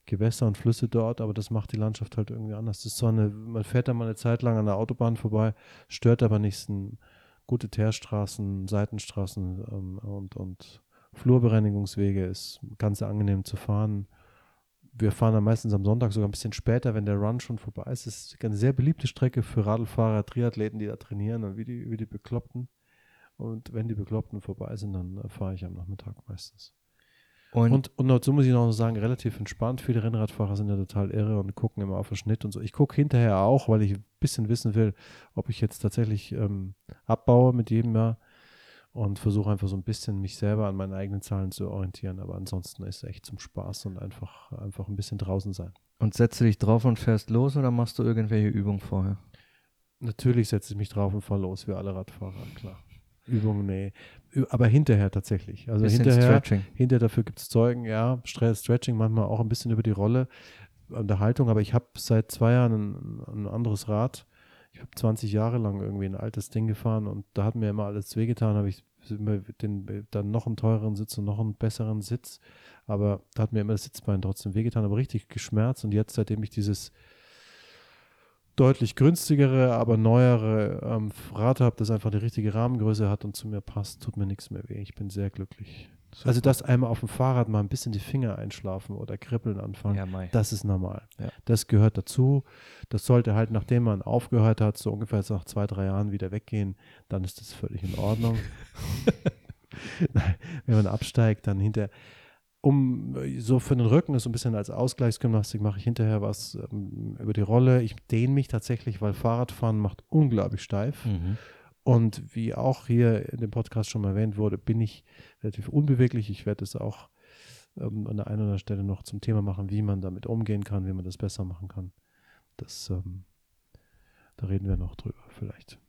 S1: Gewässer und Flüsse dort, aber das macht die Landschaft halt irgendwie anders. Das ist so eine, man fährt da mal eine Zeit lang an der Autobahn vorbei, stört aber nicht, es sind gute Teerstraßen, Seitenstraßen ähm, und, und Flurbereinigungswege, ist ganz angenehm zu fahren. Wir fahren dann meistens am Sonntag sogar ein bisschen später, wenn der Run schon vorbei ist. Es ist eine sehr beliebte Strecke für Radlfahrer, Triathleten, die da trainieren und wie die, wie die Bekloppten. Und wenn die Bekloppten vorbei sind, dann äh, fahre ich am Nachmittag meistens.
S2: Und,
S1: Und, und dazu muss ich noch sagen, relativ entspannt. Viele Rennradfahrer sind ja total irre und gucken immer auf den Schnitt und so. Ich gucke hinterher auch, weil ich ein bisschen wissen will, ob ich jetzt tatsächlich ähm, abbaue mit jedem Jahr und versuche einfach so ein bisschen mich selber an meinen eigenen Zahlen zu orientieren. Aber ansonsten ist es echt zum Spaß und einfach, einfach ein bisschen draußen sein.
S2: und setzt du dich drauf und fährst los oder machst du irgendwelche Übungen vorher?
S1: Natürlich setze ich mich drauf und fahre los, wie alle Radfahrer, klar. Übungen, nee. Aber hinterher tatsächlich. Also
S2: Bisschen
S1: hinterher,
S2: Stretching.
S1: Hinter dafür gibt es Zeugen, ja, Stre- Stretching manchmal auch ein bisschen über die Rolle an der Haltung, aber ich habe seit zwei Jahren ein, ein anderes Rad. Ich habe 20 Jahre lang irgendwie ein altes Ding gefahren und da hat mir immer alles wehgetan, habe ich immer den, dann noch einen teureren Sitz und noch einen besseren Sitz, aber da hat mir immer das Sitzbein trotzdem wehgetan, aber richtig geschmerzt und jetzt, seitdem ich dieses deutlich günstigere, aber neuere ähm, Rad habe, das einfach die richtige Rahmengröße hat und zu mir passt, tut mir nichts mehr weh. Ich bin sehr glücklich. Also, dass einmal auf dem Fahrrad mal ein bisschen die Finger einschlafen oder kribbeln anfangen,
S2: Ja,
S1: das ist normal.
S2: Ja.
S1: Das gehört dazu. Das sollte halt, nachdem man aufgehört hat, so ungefähr jetzt nach zwei, drei Jahren wieder weggehen, dann ist das völlig in Ordnung. Nein, Wenn man absteigt, dann hinter. um so für den Rücken, so ein bisschen als Ausgleichsgymnastik mache ich hinterher was ähm, über die Rolle. Ich dehne mich tatsächlich, weil Fahrradfahren macht unglaublich steif.
S2: Mhm.
S1: Und wie auch hier in dem Podcast schon mal erwähnt wurde, bin ich relativ unbeweglich. Ich werde es auch ähm, an der einen oder anderen Stelle noch zum Thema machen, wie man damit umgehen kann, wie man das besser machen kann. Das, ähm, da reden wir noch drüber, vielleicht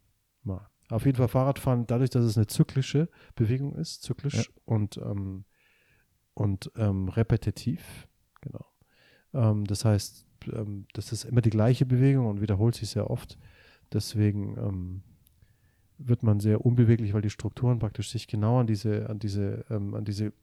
S1: mal. Auf jeden Fall Fahrradfahren, dadurch, dass es eine zyklische Bewegung ist, zyklisch
S2: Ja.
S1: und, ähm, und ähm, repetitiv, genau. Ähm, das heißt, ähm, das ist immer die gleiche Bewegung und wiederholt sich sehr oft. Deswegen ähm, wird man sehr unbeweglich, weil die Strukturen praktisch sich genau an diese, an diese, ähm, an diese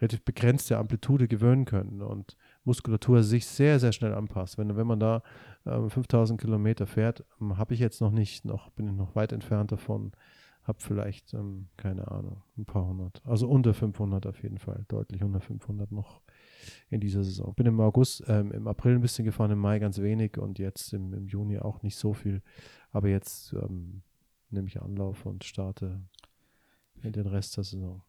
S1: relativ begrenzte Amplitude gewöhnen können und Muskulatur sich sehr, sehr schnell anpasst. Wenn, wenn man da ähm, 5000 Kilometer fährt, ähm, habe ich jetzt noch nicht, noch bin ich noch weit entfernt davon, habe vielleicht, ähm, keine Ahnung, ein paar hundert, also unter 500 auf jeden Fall, deutlich unter 500 noch in dieser Saison. Bin im August, ähm, im April ein bisschen gefahren, im Mai ganz wenig und jetzt im, im Juni auch nicht so viel, aber jetzt ähm, nehme ich Anlauf und starte in den Rest der Saison.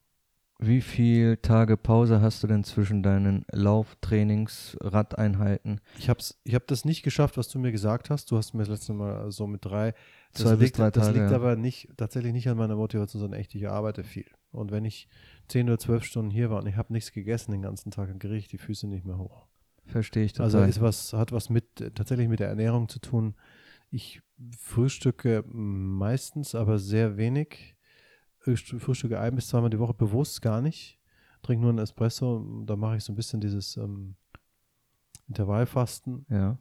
S2: Wie viele Tage Pause hast du denn zwischen deinen Lauftrainings, Radeinheiten?
S1: Ich habe ich hab das nicht geschafft, was du mir gesagt hast. Du hast mir das letzte Mal so mit drei. Das
S2: Zwei bis
S1: liegt,
S2: drei
S1: das
S2: Tage,
S1: liegt
S2: ja.
S1: aber nicht, tatsächlich nicht an meiner Motivation, sondern echt, ich arbeite viel. Und wenn ich 10 oder 12 Stunden hier war und ich habe nichts gegessen den ganzen Tag, dann kriege ich die Füße nicht mehr hoch.
S2: Verstehe ich total.
S1: Also ist was, hat was mit tatsächlich mit der Ernährung zu tun. Ich frühstücke meistens, aber sehr wenig. Ich frühstücke ein bis zweimal die Woche bewusst gar nicht. Trinke nur einen Espresso. Da mache ich so ein bisschen dieses ähm, Intervallfasten.
S2: ja.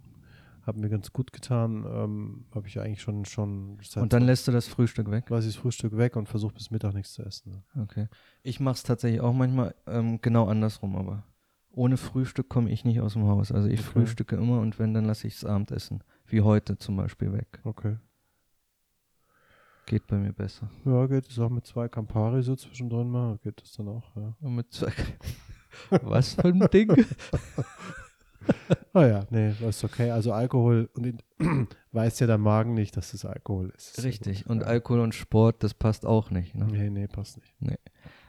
S1: Hat mir ganz gut getan. Ähm, Habe ich eigentlich schon schon
S2: Und dann lässt du das Frühstück weg?
S1: lasse ich das Frühstück weg und versuche bis Mittag nichts zu essen.
S2: Okay. Ich mache es tatsächlich auch manchmal ähm, genau andersrum, aber ohne Frühstück komme ich nicht aus dem Haus. Also ich
S1: Okay.
S2: frühstücke immer und wenn, dann lasse ich das Abendessen. Wie heute zum Beispiel weg.
S1: Okay.
S2: Geht bei mir besser.
S1: Ja, geht es auch mit zwei Campari so zwischendrin mal. Geht das dann auch, ja.
S2: Und mit zwei Was für ein Ding?
S1: Ah ja, nee, das ist okay. Also Alkohol und weiß ja der Magen nicht, dass es Alkohol ist.
S2: Richtig. Und
S1: ja.
S2: Alkohol und Sport, das passt auch nicht. Ne?
S1: Nee, nee, passt nicht.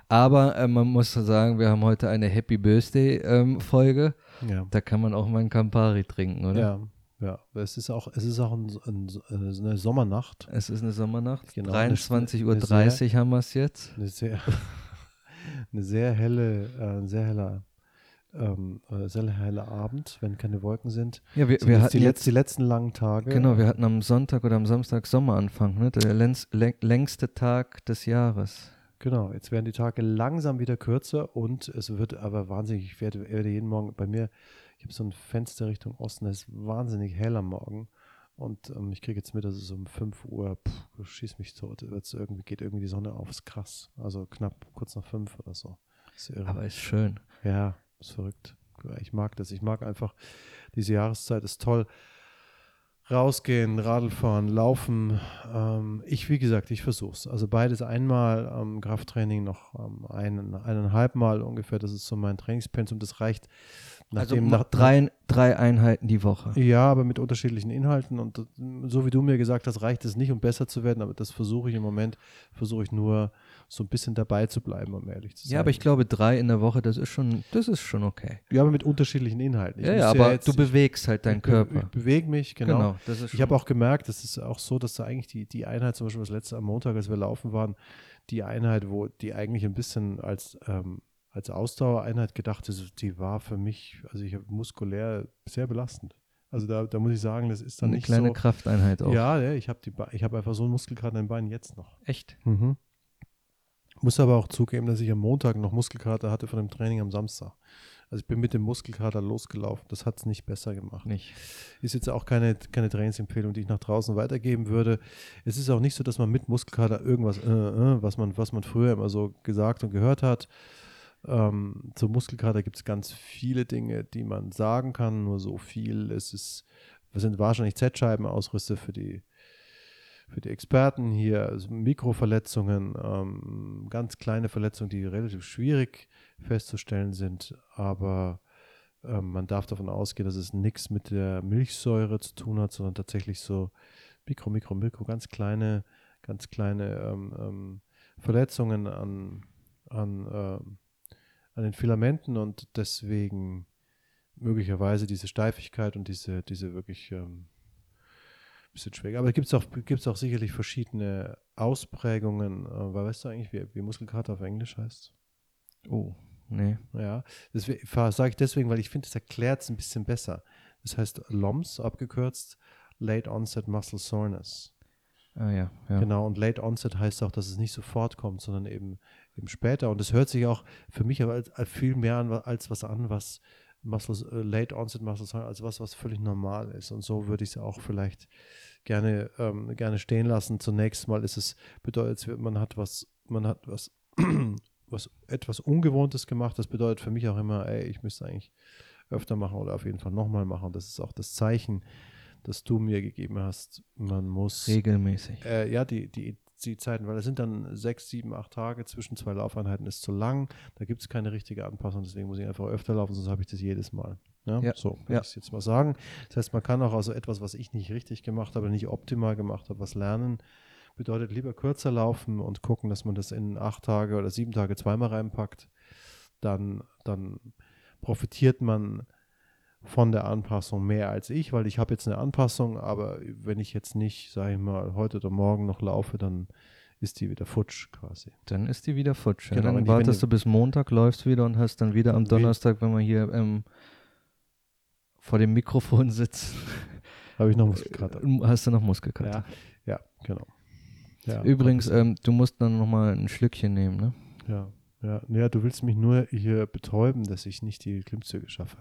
S2: Aber äh, man muss sagen, wir haben heute eine Happy Birthday ähm, Folge.
S1: Ja.
S2: Da kann man auch mal einen Campari trinken, oder?
S1: Ja, ja. Es ist auch, es ist auch ein, ein, eine Sommernacht.
S2: Es ist eine Sommernacht.
S1: Genau,
S2: 23.30
S1: eine
S2: Uhr haben wir es jetzt.
S1: Eine sehr, eine sehr helle, äh, sehr heller, ähm, äh, sehr heller Abend, wenn keine Wolken sind.
S2: Ja, wir, wir hatten
S1: die,
S2: jetzt
S1: die letzten langen Tage.
S2: Genau, wir hatten am Sonntag oder am Samstag Sommeranfang, ne? Der längst, läng- längste Tag des Jahres.
S1: Genau, jetzt werden die Tage langsam wieder kürzer und es wird aber wahnsinnig, ich werde, werde jeden Morgen bei mir, ich habe so ein Fenster Richtung Osten, es ist wahnsinnig hell am Morgen und ähm, ich kriege jetzt mit, dass es um 5 Uhr, pff, schieß mich tot, wird's irgendwie, geht irgendwie die Sonne auf, ist krass, also knapp kurz nach 5 oder so. Ist irre.
S2: Aber ist schön.
S1: Ja, ist verrückt. Ich mag das. Ich mag einfach, diese Jahreszeit ist toll. Rausgehen, Radl fahren, laufen. Ähm, ich, wie gesagt, ich versuch's. Also beides einmal ähm, Krafttraining, noch ähm, ein, eineinhalb Mal ungefähr. Das ist so mein Trainingspensum. Das reicht.
S2: Also
S1: Nachdem,
S2: ma-
S1: nach,
S2: drei, drei Einheiten die Woche.
S1: ja, aber mit unterschiedlichen Inhalten. Und äh, so wie du mir gesagt hast, reicht es nicht, um besser zu werden. Aber das versuche ich im Moment, versuche ich nur so ein bisschen dabei zu bleiben, um ehrlich zu sein.
S2: Ja, aber ich glaube, drei in der Woche, das ist schon, das ist schon okay.
S1: Ja, aber mit unterschiedlichen Inhalten. Ich
S2: ja, ja, aber
S1: jetzt-
S2: du bewegst halt deinen
S1: ich be- Ich
S2: Körper.
S1: bewege mich, genau.
S2: das ist
S1: Ich habe auch gemerkt, das ist auch so, dass da eigentlich die, die Einheit, zum Beispiel das letzte am Montag, als wir laufen waren, die Einheit, wo die eigentlich ein bisschen als, ähm, als Ausdauereinheit gedacht ist, die war für mich, also ich habe muskulär sehr belastend. Also da, da muss ich sagen, das ist dann
S2: eine
S1: nicht
S2: kleine
S1: so.
S2: Krafteinheit auch.
S1: Ja, ja, ich habe die, Be- ich habe einfach so einen Muskelkater in den Beinen jetzt noch.
S2: Echt?
S1: Mhm. Muss aber auch zugeben, dass ich am Montag noch Muskelkater hatte von dem Training am Samstag. Also ich bin mit dem Muskelkater losgelaufen. Das hat es nicht besser gemacht.
S2: Nicht.
S1: Ist jetzt auch keine, keine Trainingsempfehlung, die ich nach draußen weitergeben würde. Es ist auch nicht so, dass man mit Muskelkater irgendwas, äh, äh, was, man, was man früher immer so gesagt und gehört hat. Ähm, zum Muskelkater gibt es ganz viele Dinge, die man sagen kann, nur so viel. Es ist, es sind wahrscheinlich Z-Scheibenausrüste für die, für die Experten hier, also Mikroverletzungen, ähm, ganz kleine Verletzungen, die relativ schwierig festzustellen sind, aber ähm, man darf davon ausgehen, dass es nichts mit der Milchsäure zu tun hat, sondern tatsächlich so Mikro, Mikro, Mikro, ganz kleine, ganz kleine ähm, ähm, Verletzungen an, an, ähm, an den Filamenten und deswegen möglicherweise diese Steifigkeit und diese, diese wirklich ähm, bisschen schwieriger. Aber gibt es auch, gibt's auch sicherlich verschiedene Ausprägungen. Äh, weil weißt du eigentlich, wie, wie Muskelkater auf Englisch heißt?
S2: Oh, nee.
S1: Ja, das sage ich deswegen, weil ich finde, das erklärt es ein bisschen besser. Das heißt LOMS abgekürzt, Late Onset Muscle Soreness.
S2: Ah ja, ja.
S1: Genau, und Late Onset heißt auch, dass es nicht sofort kommt, sondern eben, eben später. Und es hört sich auch für mich aber als, als viel mehr an, als was an, was Muscle, äh, Late Onset Muscle Soreness, als was, was völlig normal ist. Und so würde ich es auch vielleicht gerne, ähm, gerne stehen lassen. Zunächst mal ist es, bedeutet, man hat was, man hat was, was etwas Ungewohntes gemacht. Das bedeutet für mich auch immer, ey, ich müsste eigentlich öfter machen oder auf jeden Fall nochmal machen. Das ist auch das Zeichen, das du mir gegeben hast. Man muss
S2: regelmäßig.
S1: Äh, ja, die, die, die Zeiten, weil es sind dann sechs, sieben, acht Tage zwischen zwei Laufeinheiten ist zu lang. Da gibt es keine richtige Anpassung, deswegen muss ich einfach öfter laufen, sonst habe ich das jedes Mal. Ja, ja. so würde ja. ich es jetzt mal sagen. Das heißt, man kann auch also etwas, was ich nicht richtig gemacht habe, nicht optimal gemacht habe, was lernen. Bedeutet lieber kürzer laufen und gucken, dass man das in acht Tage oder sieben Tage zweimal reinpackt. Dann, dann profitiert man von der Anpassung mehr als ich, weil ich habe jetzt eine Anpassung, aber wenn ich jetzt nicht, sage ich mal, heute oder morgen noch laufe, dann ist die wieder futsch quasi.
S2: Dann ist die wieder futsch. Genau, dann wartest du bis Montag, läufst wieder und hast dann wieder am Donnerstag, wenn man hier ähm, vor dem Mikrofon sitzt,
S1: habe ich noch Muskelkater.
S2: Äh, hast du noch Muskelkater?
S1: Ja, ja genau. Ja,
S2: Übrigens, ähm, du musst dann noch mal ein Schlückchen nehmen, ne?
S1: Ja, ja. Ja, du willst mich nur hier betäuben, dass ich nicht die Klimmzüge schaffe.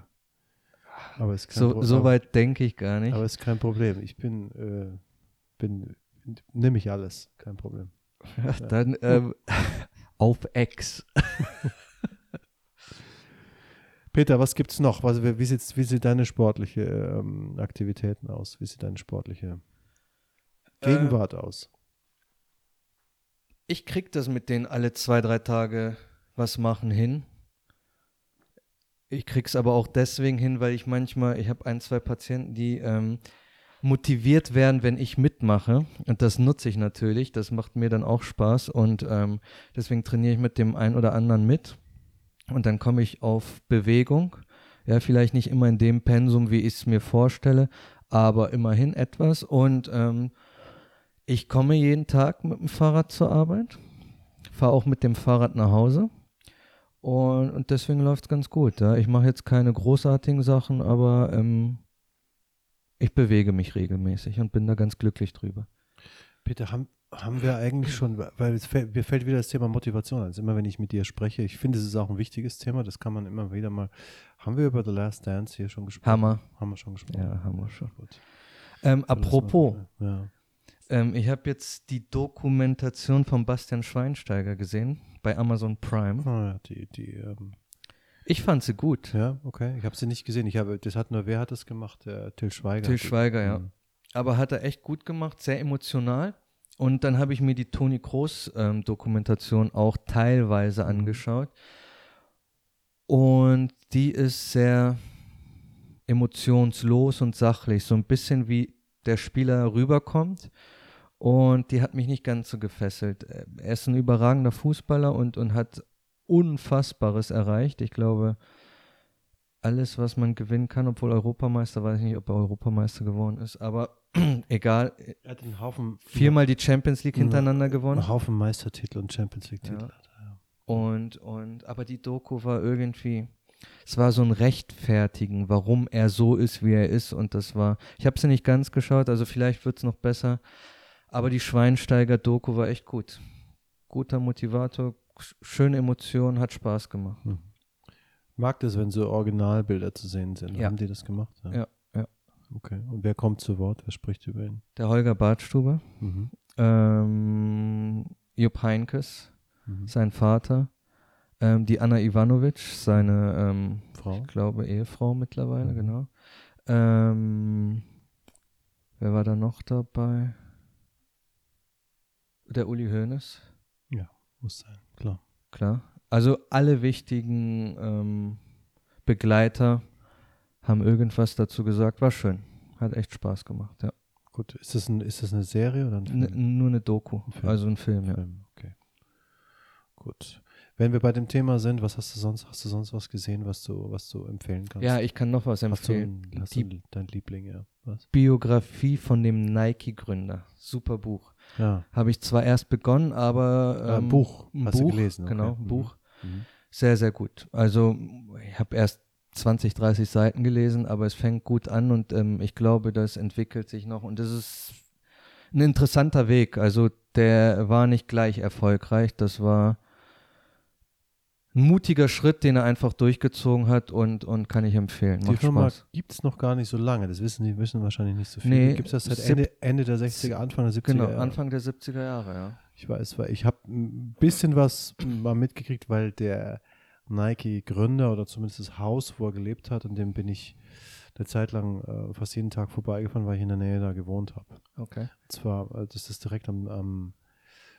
S2: Aber ist kein so, so weit denke ich gar nicht.
S1: Aber ist kein Problem. Ich bin, äh, bin, nehme ich alles, kein Problem.
S2: Ja, dann ähm, auf Ex.
S1: Peter, was gibt es noch? Was, wie, wie, sieht, wie sieht deine sportliche ähm, Aktivitäten aus? Wie sieht deine sportliche Gegenwart äh, aus?
S2: Ich krieg das mit den alle zwei, drei Tage was machen hin. Ich krieg's aber auch deswegen hin, weil ich manchmal, ich habe ein, zwei Patienten, die ähm, motiviert werden, wenn ich mitmache. Und das nutze ich natürlich. Das macht mir dann auch Spaß. Und ähm, deswegen trainiere ich mit dem einen oder anderen mit. Und dann komme ich auf Bewegung. Ja, vielleicht nicht immer in dem Pensum, wie ich es mir vorstelle, aber immerhin etwas. Und ähm, ich komme jeden Tag mit dem Fahrrad zur Arbeit, fahre auch mit dem Fahrrad nach Hause. Und, und deswegen läuft es ganz gut. Ja. Ich mache jetzt keine großartigen Sachen, aber ähm, ich bewege mich regelmäßig und bin da ganz glücklich drüber.
S1: Peter, haben, haben wir eigentlich schon, weil fällt, mir fällt wieder das Thema Motivation an. Also immer wenn ich mit dir spreche, ich finde, es ist auch ein wichtiges Thema, das kann man immer wieder mal. Haben wir über The Last Dance hier schon gesprochen?
S2: Hammer.
S1: Haben wir schon gesprochen?
S2: Ja, haben wir schon. Gut. Ähm, apropos, ja. Ähm, ich habe jetzt die Dokumentation von Bastian Schweinsteiger gesehen bei Amazon Prime.
S1: Ah, ja, die, die, ähm
S2: ich fand sie gut.
S1: Ja, okay. Ich habe sie nicht gesehen. Ich habe, das hat nur, wer hat das gemacht? Der Till Schweiger.
S2: Till Schweiger, ja. Mhm. Aber hat er echt gut gemacht, sehr emotional. Und dann habe ich mir die Toni Kroos ähm, Dokumentation auch teilweise mhm. angeschaut. Und die ist sehr emotionslos und sachlich, so ein bisschen wie der Spieler rüberkommt. Und die hat mich nicht ganz so gefesselt. Er ist ein überragender Fußballer und, und hat Unfassbares erreicht. Ich glaube, alles, was man gewinnen kann, obwohl Europameister, weiß ich nicht, ob er Europameister geworden ist, aber egal.
S1: Er hat einen Haufen.
S2: Viermal die Champions League hintereinander gewonnen.
S1: Einen Haufen Meistertitel und Champions League-Titel. Ja.
S2: Und, und, aber die Doku war irgendwie, es war so ein Rechtfertigen, warum er so ist, wie er ist. Und das war, ich habe sie nicht ganz geschaut, also vielleicht wird es noch besser. Aber die Schweinsteiger-Doku war echt gut. Guter Motivator, schöne Emotionen, hat Spaß gemacht. Hm.
S1: Mag das, wenn so Originalbilder zu sehen sind. Ja. Haben die das gemacht?
S2: Ja. ja, ja.
S1: Okay. Und wer kommt zu Wort? Wer spricht über ihn?
S2: Der Holger Bartstube, mhm. ähm, Jupp Heinkes, mhm. sein Vater, ähm, die Anna Ivanovic, seine ähm, Frau. ich glaube Ehefrau mittlerweile, mhm. genau. Ähm, wer war da noch dabei? Der Uli Hoeneß.
S1: Ja, muss sein, klar.
S2: Klar. Also alle wichtigen ähm, Begleiter haben irgendwas dazu gesagt. War schön. Hat echt Spaß gemacht, ja.
S1: Gut, ist das, ein, ist das eine Serie oder ein
S2: Film? N nur eine Doku, ein also ein Film, ja. Film,
S1: okay. Gut. Wenn wir bei dem Thema sind, was hast du sonst, hast du sonst was gesehen, was du, was du empfehlen kannst?
S2: Ja, ich kann noch was
S1: hast du,
S2: empfehlen.
S1: ein- hast
S2: Die
S1: du dein Liebling, ja. Was?
S2: Biografie von dem Nike-Gründer. Super Buch.
S1: Ja.
S2: Habe ich zwar erst begonnen, aber
S1: Äh,
S2: ähm,
S1: Buch,
S2: ein
S1: hast du
S2: Buch,
S1: gelesen, okay.
S2: Genau, ein
S1: Mhm.
S2: Buch.
S1: Mhm.
S2: Sehr, sehr gut. Also ich habe erst 20, 30 Seiten gelesen, aber es fängt gut an und ähm, ich glaube, das entwickelt sich noch und das ist ein interessanter Weg. Also der war nicht gleich erfolgreich, das war ein mutiger Schritt, den er einfach durchgezogen hat und, und kann ich empfehlen.
S1: Die
S2: Macht
S1: Firma
S2: Spaß.
S1: gibt es noch gar nicht so lange, das wissen die wissen wahrscheinlich nicht so viele.
S2: Nee,
S1: gibt es das seit Ende, Ende der 60er, Anfang der 70er
S2: Genau,
S1: Jahre?
S2: Anfang der 70er Jahre, ja.
S1: Ich weiß, weil ich habe ein bisschen was mal mitgekriegt, weil der Nike-Gründer oder zumindest das Haus, wo er gelebt hat, in dem bin ich eine Zeit lang äh, fast jeden Tag vorbeigefahren, weil ich in der Nähe da gewohnt habe.
S2: Okay.
S1: Und zwar, äh, das ist direkt am, am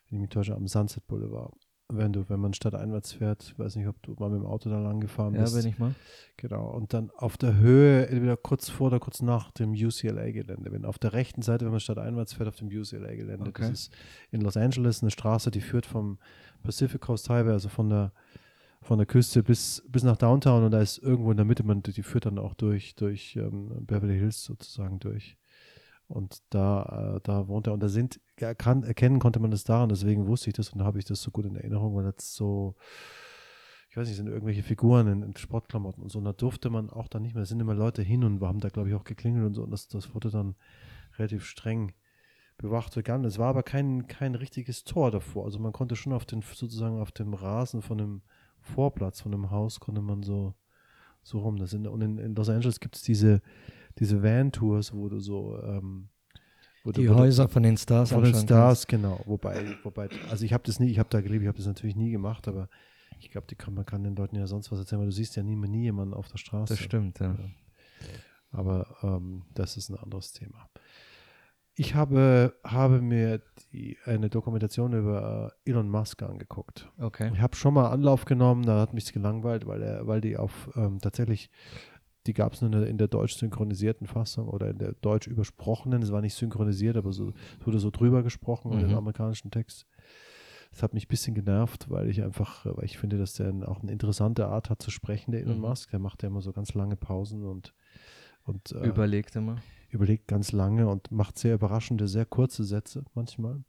S1: wenn ich mich täusche, am Sunset Boulevard. Wenn du, wenn man stadteinwärts fährt, ich weiß nicht, ob du mal mit dem Auto da lang gefahren
S2: Ja,
S1: bist.
S2: bin ich mal.
S1: Genau. Und dann auf der Höhe, entweder kurz vor oder kurz nach dem UCLA-Gelände. Wenn auf der rechten Seite, wenn man stadteinwärts fährt, auf dem UCLA-Gelände.
S2: Okay.
S1: Das ist in Los Angeles eine Straße, die führt vom Pacific Coast Highway, also von der von der Küste bis, bis nach Downtown und da ist irgendwo in der Mitte, man, die führt dann auch durch, durch ähm, Beverly Hills sozusagen durch. Und da, äh, da wohnt er und da sind, erkan erkennen konnte man das daran, deswegen wusste ich das und habe ich das so gut in Erinnerung, weil das so, ich weiß nicht, sind irgendwelche Figuren in, in Sportklamotten und so. Und da durfte man auch dann nicht mehr, da sind immer Leute hin und haben da, glaube ich, auch geklingelt und so. Und das, das wurde dann relativ streng bewacht begangen. Es war aber kein, kein richtiges Tor davor. Also man konnte schon auf den, sozusagen auf dem Rasen von dem Vorplatz von dem Haus konnte man so, so rum. Das sind, und in, in Los Angeles gibt es diese, diese Van-Tours, wo du so, ähm, wo du-
S2: Die
S1: du-
S2: Häuser von den Stars
S1: von den Stars, genau. Wobei, wobei, also ich habe das nie, ich habe da gelebt, ich habe das natürlich nie gemacht, aber ich glaube, die kann, man kann den Leuten ja sonst was erzählen, weil du siehst ja nie, nie jemanden auf der Straße.
S2: Das stimmt, ja.
S1: Aber ähm, das ist ein anderes Thema. Ich habe, habe mir die, eine Dokumentation über äh, Elon Musk angeguckt.
S2: Okay.
S1: Ich habe schon mal Anlauf genommen, da hat mich gelangweilt, weil er, weil die auf ähm, tatsächlich, die gab es nur in der, in der deutsch synchronisierten Fassung oder in der deutsch übersprochenen. Es war nicht synchronisiert, aber so es wurde so drüber gesprochen in
S2: Mhm.
S1: den amerikanischen Text. Das hat mich ein bisschen genervt, weil ich einfach, weil ich finde, dass der auch eine interessante Art hat zu sprechen, der Elon
S2: Mhm.
S1: Musk. Der macht ja immer so ganz lange Pausen und, und äh,
S2: Überlegt immer.
S1: überlegt ganz lange und macht sehr überraschende, sehr kurze Sätze manchmal.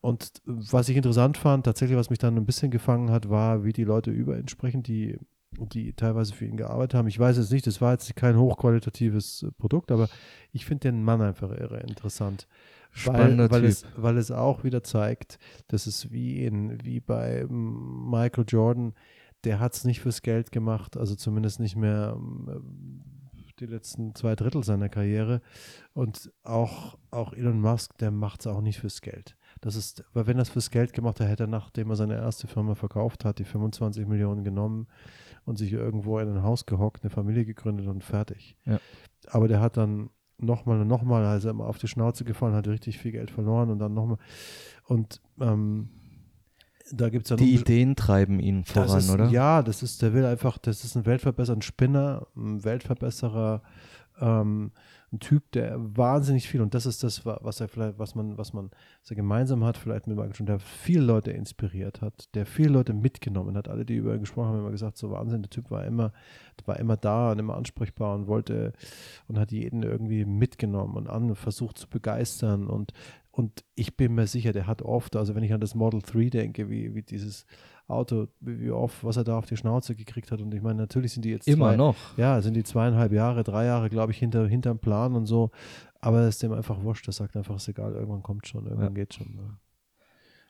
S1: Und was ich interessant fand, tatsächlich, was mich dann ein bisschen gefangen hat, war, wie die Leute über ihn sprechen, die, die teilweise für ihn gearbeitet haben. Ich weiß es nicht, das war jetzt kein hochqualitatives äh, Produkt, aber ich finde den Mann einfach irre interessant.
S2: Spannender
S1: weil, weil,
S2: Typ.
S1: es, weil es auch wieder zeigt, dass es wie, in, wie bei Michael Jordan, der hat es nicht fürs Geld gemacht, also zumindest nicht mehr ähm, die letzten zwei Drittel seiner Karriere. Und auch, auch Elon Musk, der macht es auch nicht fürs Geld. Das ist, weil wenn er es fürs Geld gemacht hat, hätte er, nachdem er seine erste Firma verkauft hat, die 25 Millionen genommen und sich irgendwo in ein Haus gehockt, eine Familie gegründet und fertig.
S2: Ja.
S1: Aber der hat dann nochmal und nochmal, also immer auf die Schnauze gefallen, hat richtig viel Geld verloren und dann nochmal. Und ähm, da gibt es dann
S2: Die Ideen treiben ihn voran,
S1: ist,
S2: oder?
S1: Ja, das ist, der will einfach, das ist ein Weltverbesserer, ein Spinner, ein Weltverbesserer, ähm, ein Typ, der wahnsinnig viel, und das ist das, wa- was er vielleicht, was man, was man was er gemeinsam hat, vielleicht mit Michael Jordan, der viele Leute inspiriert hat, der viele Leute mitgenommen hat. Alle, die über ihn gesprochen haben, haben immer gesagt, so Wahnsinn, der Typ war immer, war immer da und immer ansprechbar und wollte und hat jeden irgendwie mitgenommen und an, versucht zu begeistern und und ich bin mir sicher, der hat oft, also wenn ich an das Model 3 denke, wie, wie dieses Auto, wie oft, was er da auf die Schnauze gekriegt hat. Und ich meine, natürlich sind die jetzt
S2: Immer
S1: zwei,
S2: noch.
S1: ja, sind die zweieinhalb Jahre, drei Jahre, glaube ich, hinter, hinterm Plan und so. Aber es ist dem einfach wurscht. Das sagt einfach, ist egal, irgendwann kommt schon, irgendwann geht schon. Ne?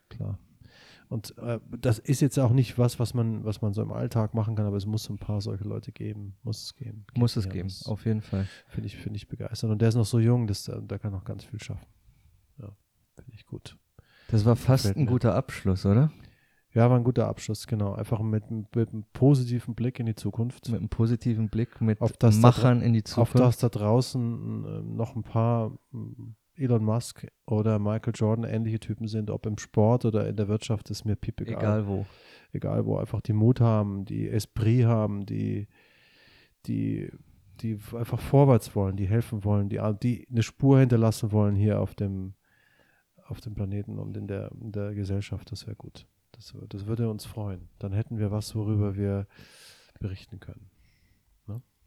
S1: Klar. Und äh, das ist jetzt auch nicht was, was man, was man so im Alltag machen kann, aber es muss ein paar solche Leute geben. Muss es geben.
S2: Muss es
S1: Ja,
S2: geben,
S1: das
S2: auf jeden Fall.
S1: Finde ich, finde ich begeisternd. Und der ist noch so jung, dass, der der kann noch ganz viel schaffen. Ja, finde ich gut.
S2: Das war fast ein guter Abschluss, oder?
S1: Ja, war ein guter Abschluss, genau. Einfach mit, mit einem positiven Blick in die Zukunft.
S2: Mit einem positiven Blick, mit
S1: Auf das da
S2: Machern in die
S1: auf
S2: Zukunft.
S1: dass da draußen äh, noch ein paar mm, Elon Musk oder Michael Jordan ähnliche Typen sind, ob im Sport oder in der Wirtschaft, ist mir piep egal.
S2: Egal wo.
S1: Egal wo, einfach die Mut haben, die Esprit haben, die, die, die einfach vorwärts wollen, die helfen wollen, die, die eine Spur hinterlassen wollen hier auf dem, auf dem Planeten und in der, in der Gesellschaft. Das wäre gut. Das, das würde uns freuen. Dann hätten wir was, worüber wir berichten können.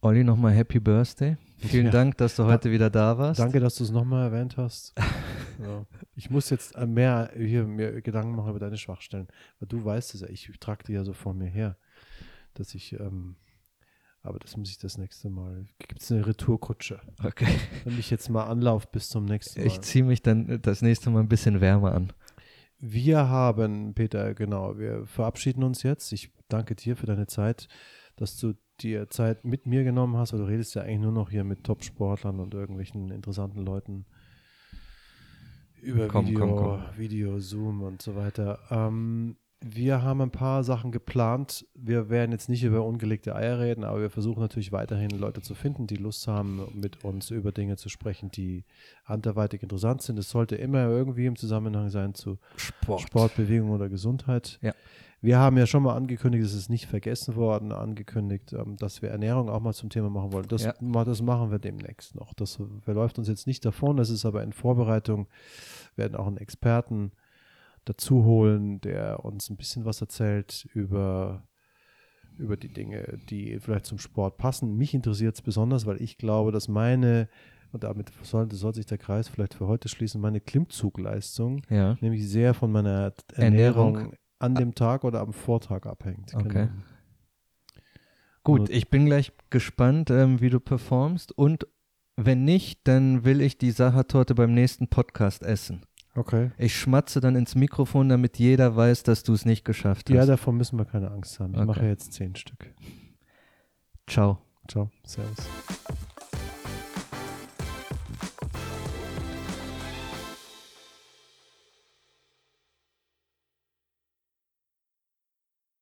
S2: Olli, nochmal Happy Birthday. Vielen
S1: Ja.
S2: Dank, dass du heute wieder da warst.
S1: Danke, dass du es nochmal erwähnt hast. ja. Ich muss jetzt äh, mehr hier mir Gedanken machen über deine Schwachstellen. Weil du weißt es ja, ich trage die ja so vor mir her, dass ich, ähm, aber das muss ich das nächste Mal. Gibt es eine Retourkutsche?
S2: Okay.
S1: Wenn ich jetzt mal anlauf bis zum nächsten Mal.
S2: Ich ziehe mich dann das nächste Mal ein bisschen wärmer an.
S1: Wir haben, Peter, genau, wir verabschieden uns jetzt. Ich danke dir für deine Zeit, dass du dir Zeit mit mir genommen hast. Weil du redest ja eigentlich nur noch hier mit Top-Sportlern und irgendwelchen interessanten Leuten über
S2: Komm,
S1: Video,
S2: komm, komm.
S1: Video, Zoom und so weiter. Ähm, wir haben ein paar Sachen geplant. Wir werden jetzt nicht über ungelegte Eier reden, aber wir versuchen natürlich weiterhin Leute zu finden, die Lust haben, mit uns über Dinge zu sprechen, die anderweitig interessant sind. Es sollte immer irgendwie im Zusammenhang sein zu
S2: Sport.
S1: Sport, Bewegung oder Gesundheit.
S2: Ja.
S1: Wir haben ja schon mal angekündigt, es ist nicht vergessen worden, angekündigt, ähm, dass wir Ernährung auch mal zum Thema machen wollen. Das,
S2: Ja.
S1: das machen wir demnächst noch. Das verläuft uns jetzt nicht davon, das ist aber in Vorbereitung. Wir werden auch einen Experten dazu holen, der uns ein bisschen was erzählt über, über die Dinge, die vielleicht zum Sport passen. Mich interessiert es besonders, weil ich glaube, dass meine, und damit soll, soll sich der Kreis vielleicht für heute schließen, meine Klimmzugleistung
S2: Ja.
S1: nämlich sehr von meiner
S2: Ernährung.
S1: Ernährung, an dem Tag oder am Vortag abhängt.
S2: Okay.
S1: Genau.
S2: Gut,
S1: Und-
S2: ich bin gleich gespannt, ähm, wie du performst. Und wenn nicht, dann will ich die Sachertorte beim nächsten Podcast essen.
S1: Okay.
S2: Ich schmatze dann ins Mikrofon, damit jeder weiß, dass du es nicht geschafft hast.
S1: Ja, davon müssen wir keine Angst haben. Ich
S2: Okay.
S1: mache jetzt zehn Stück.
S2: Ciao.
S1: Ciao. Servus.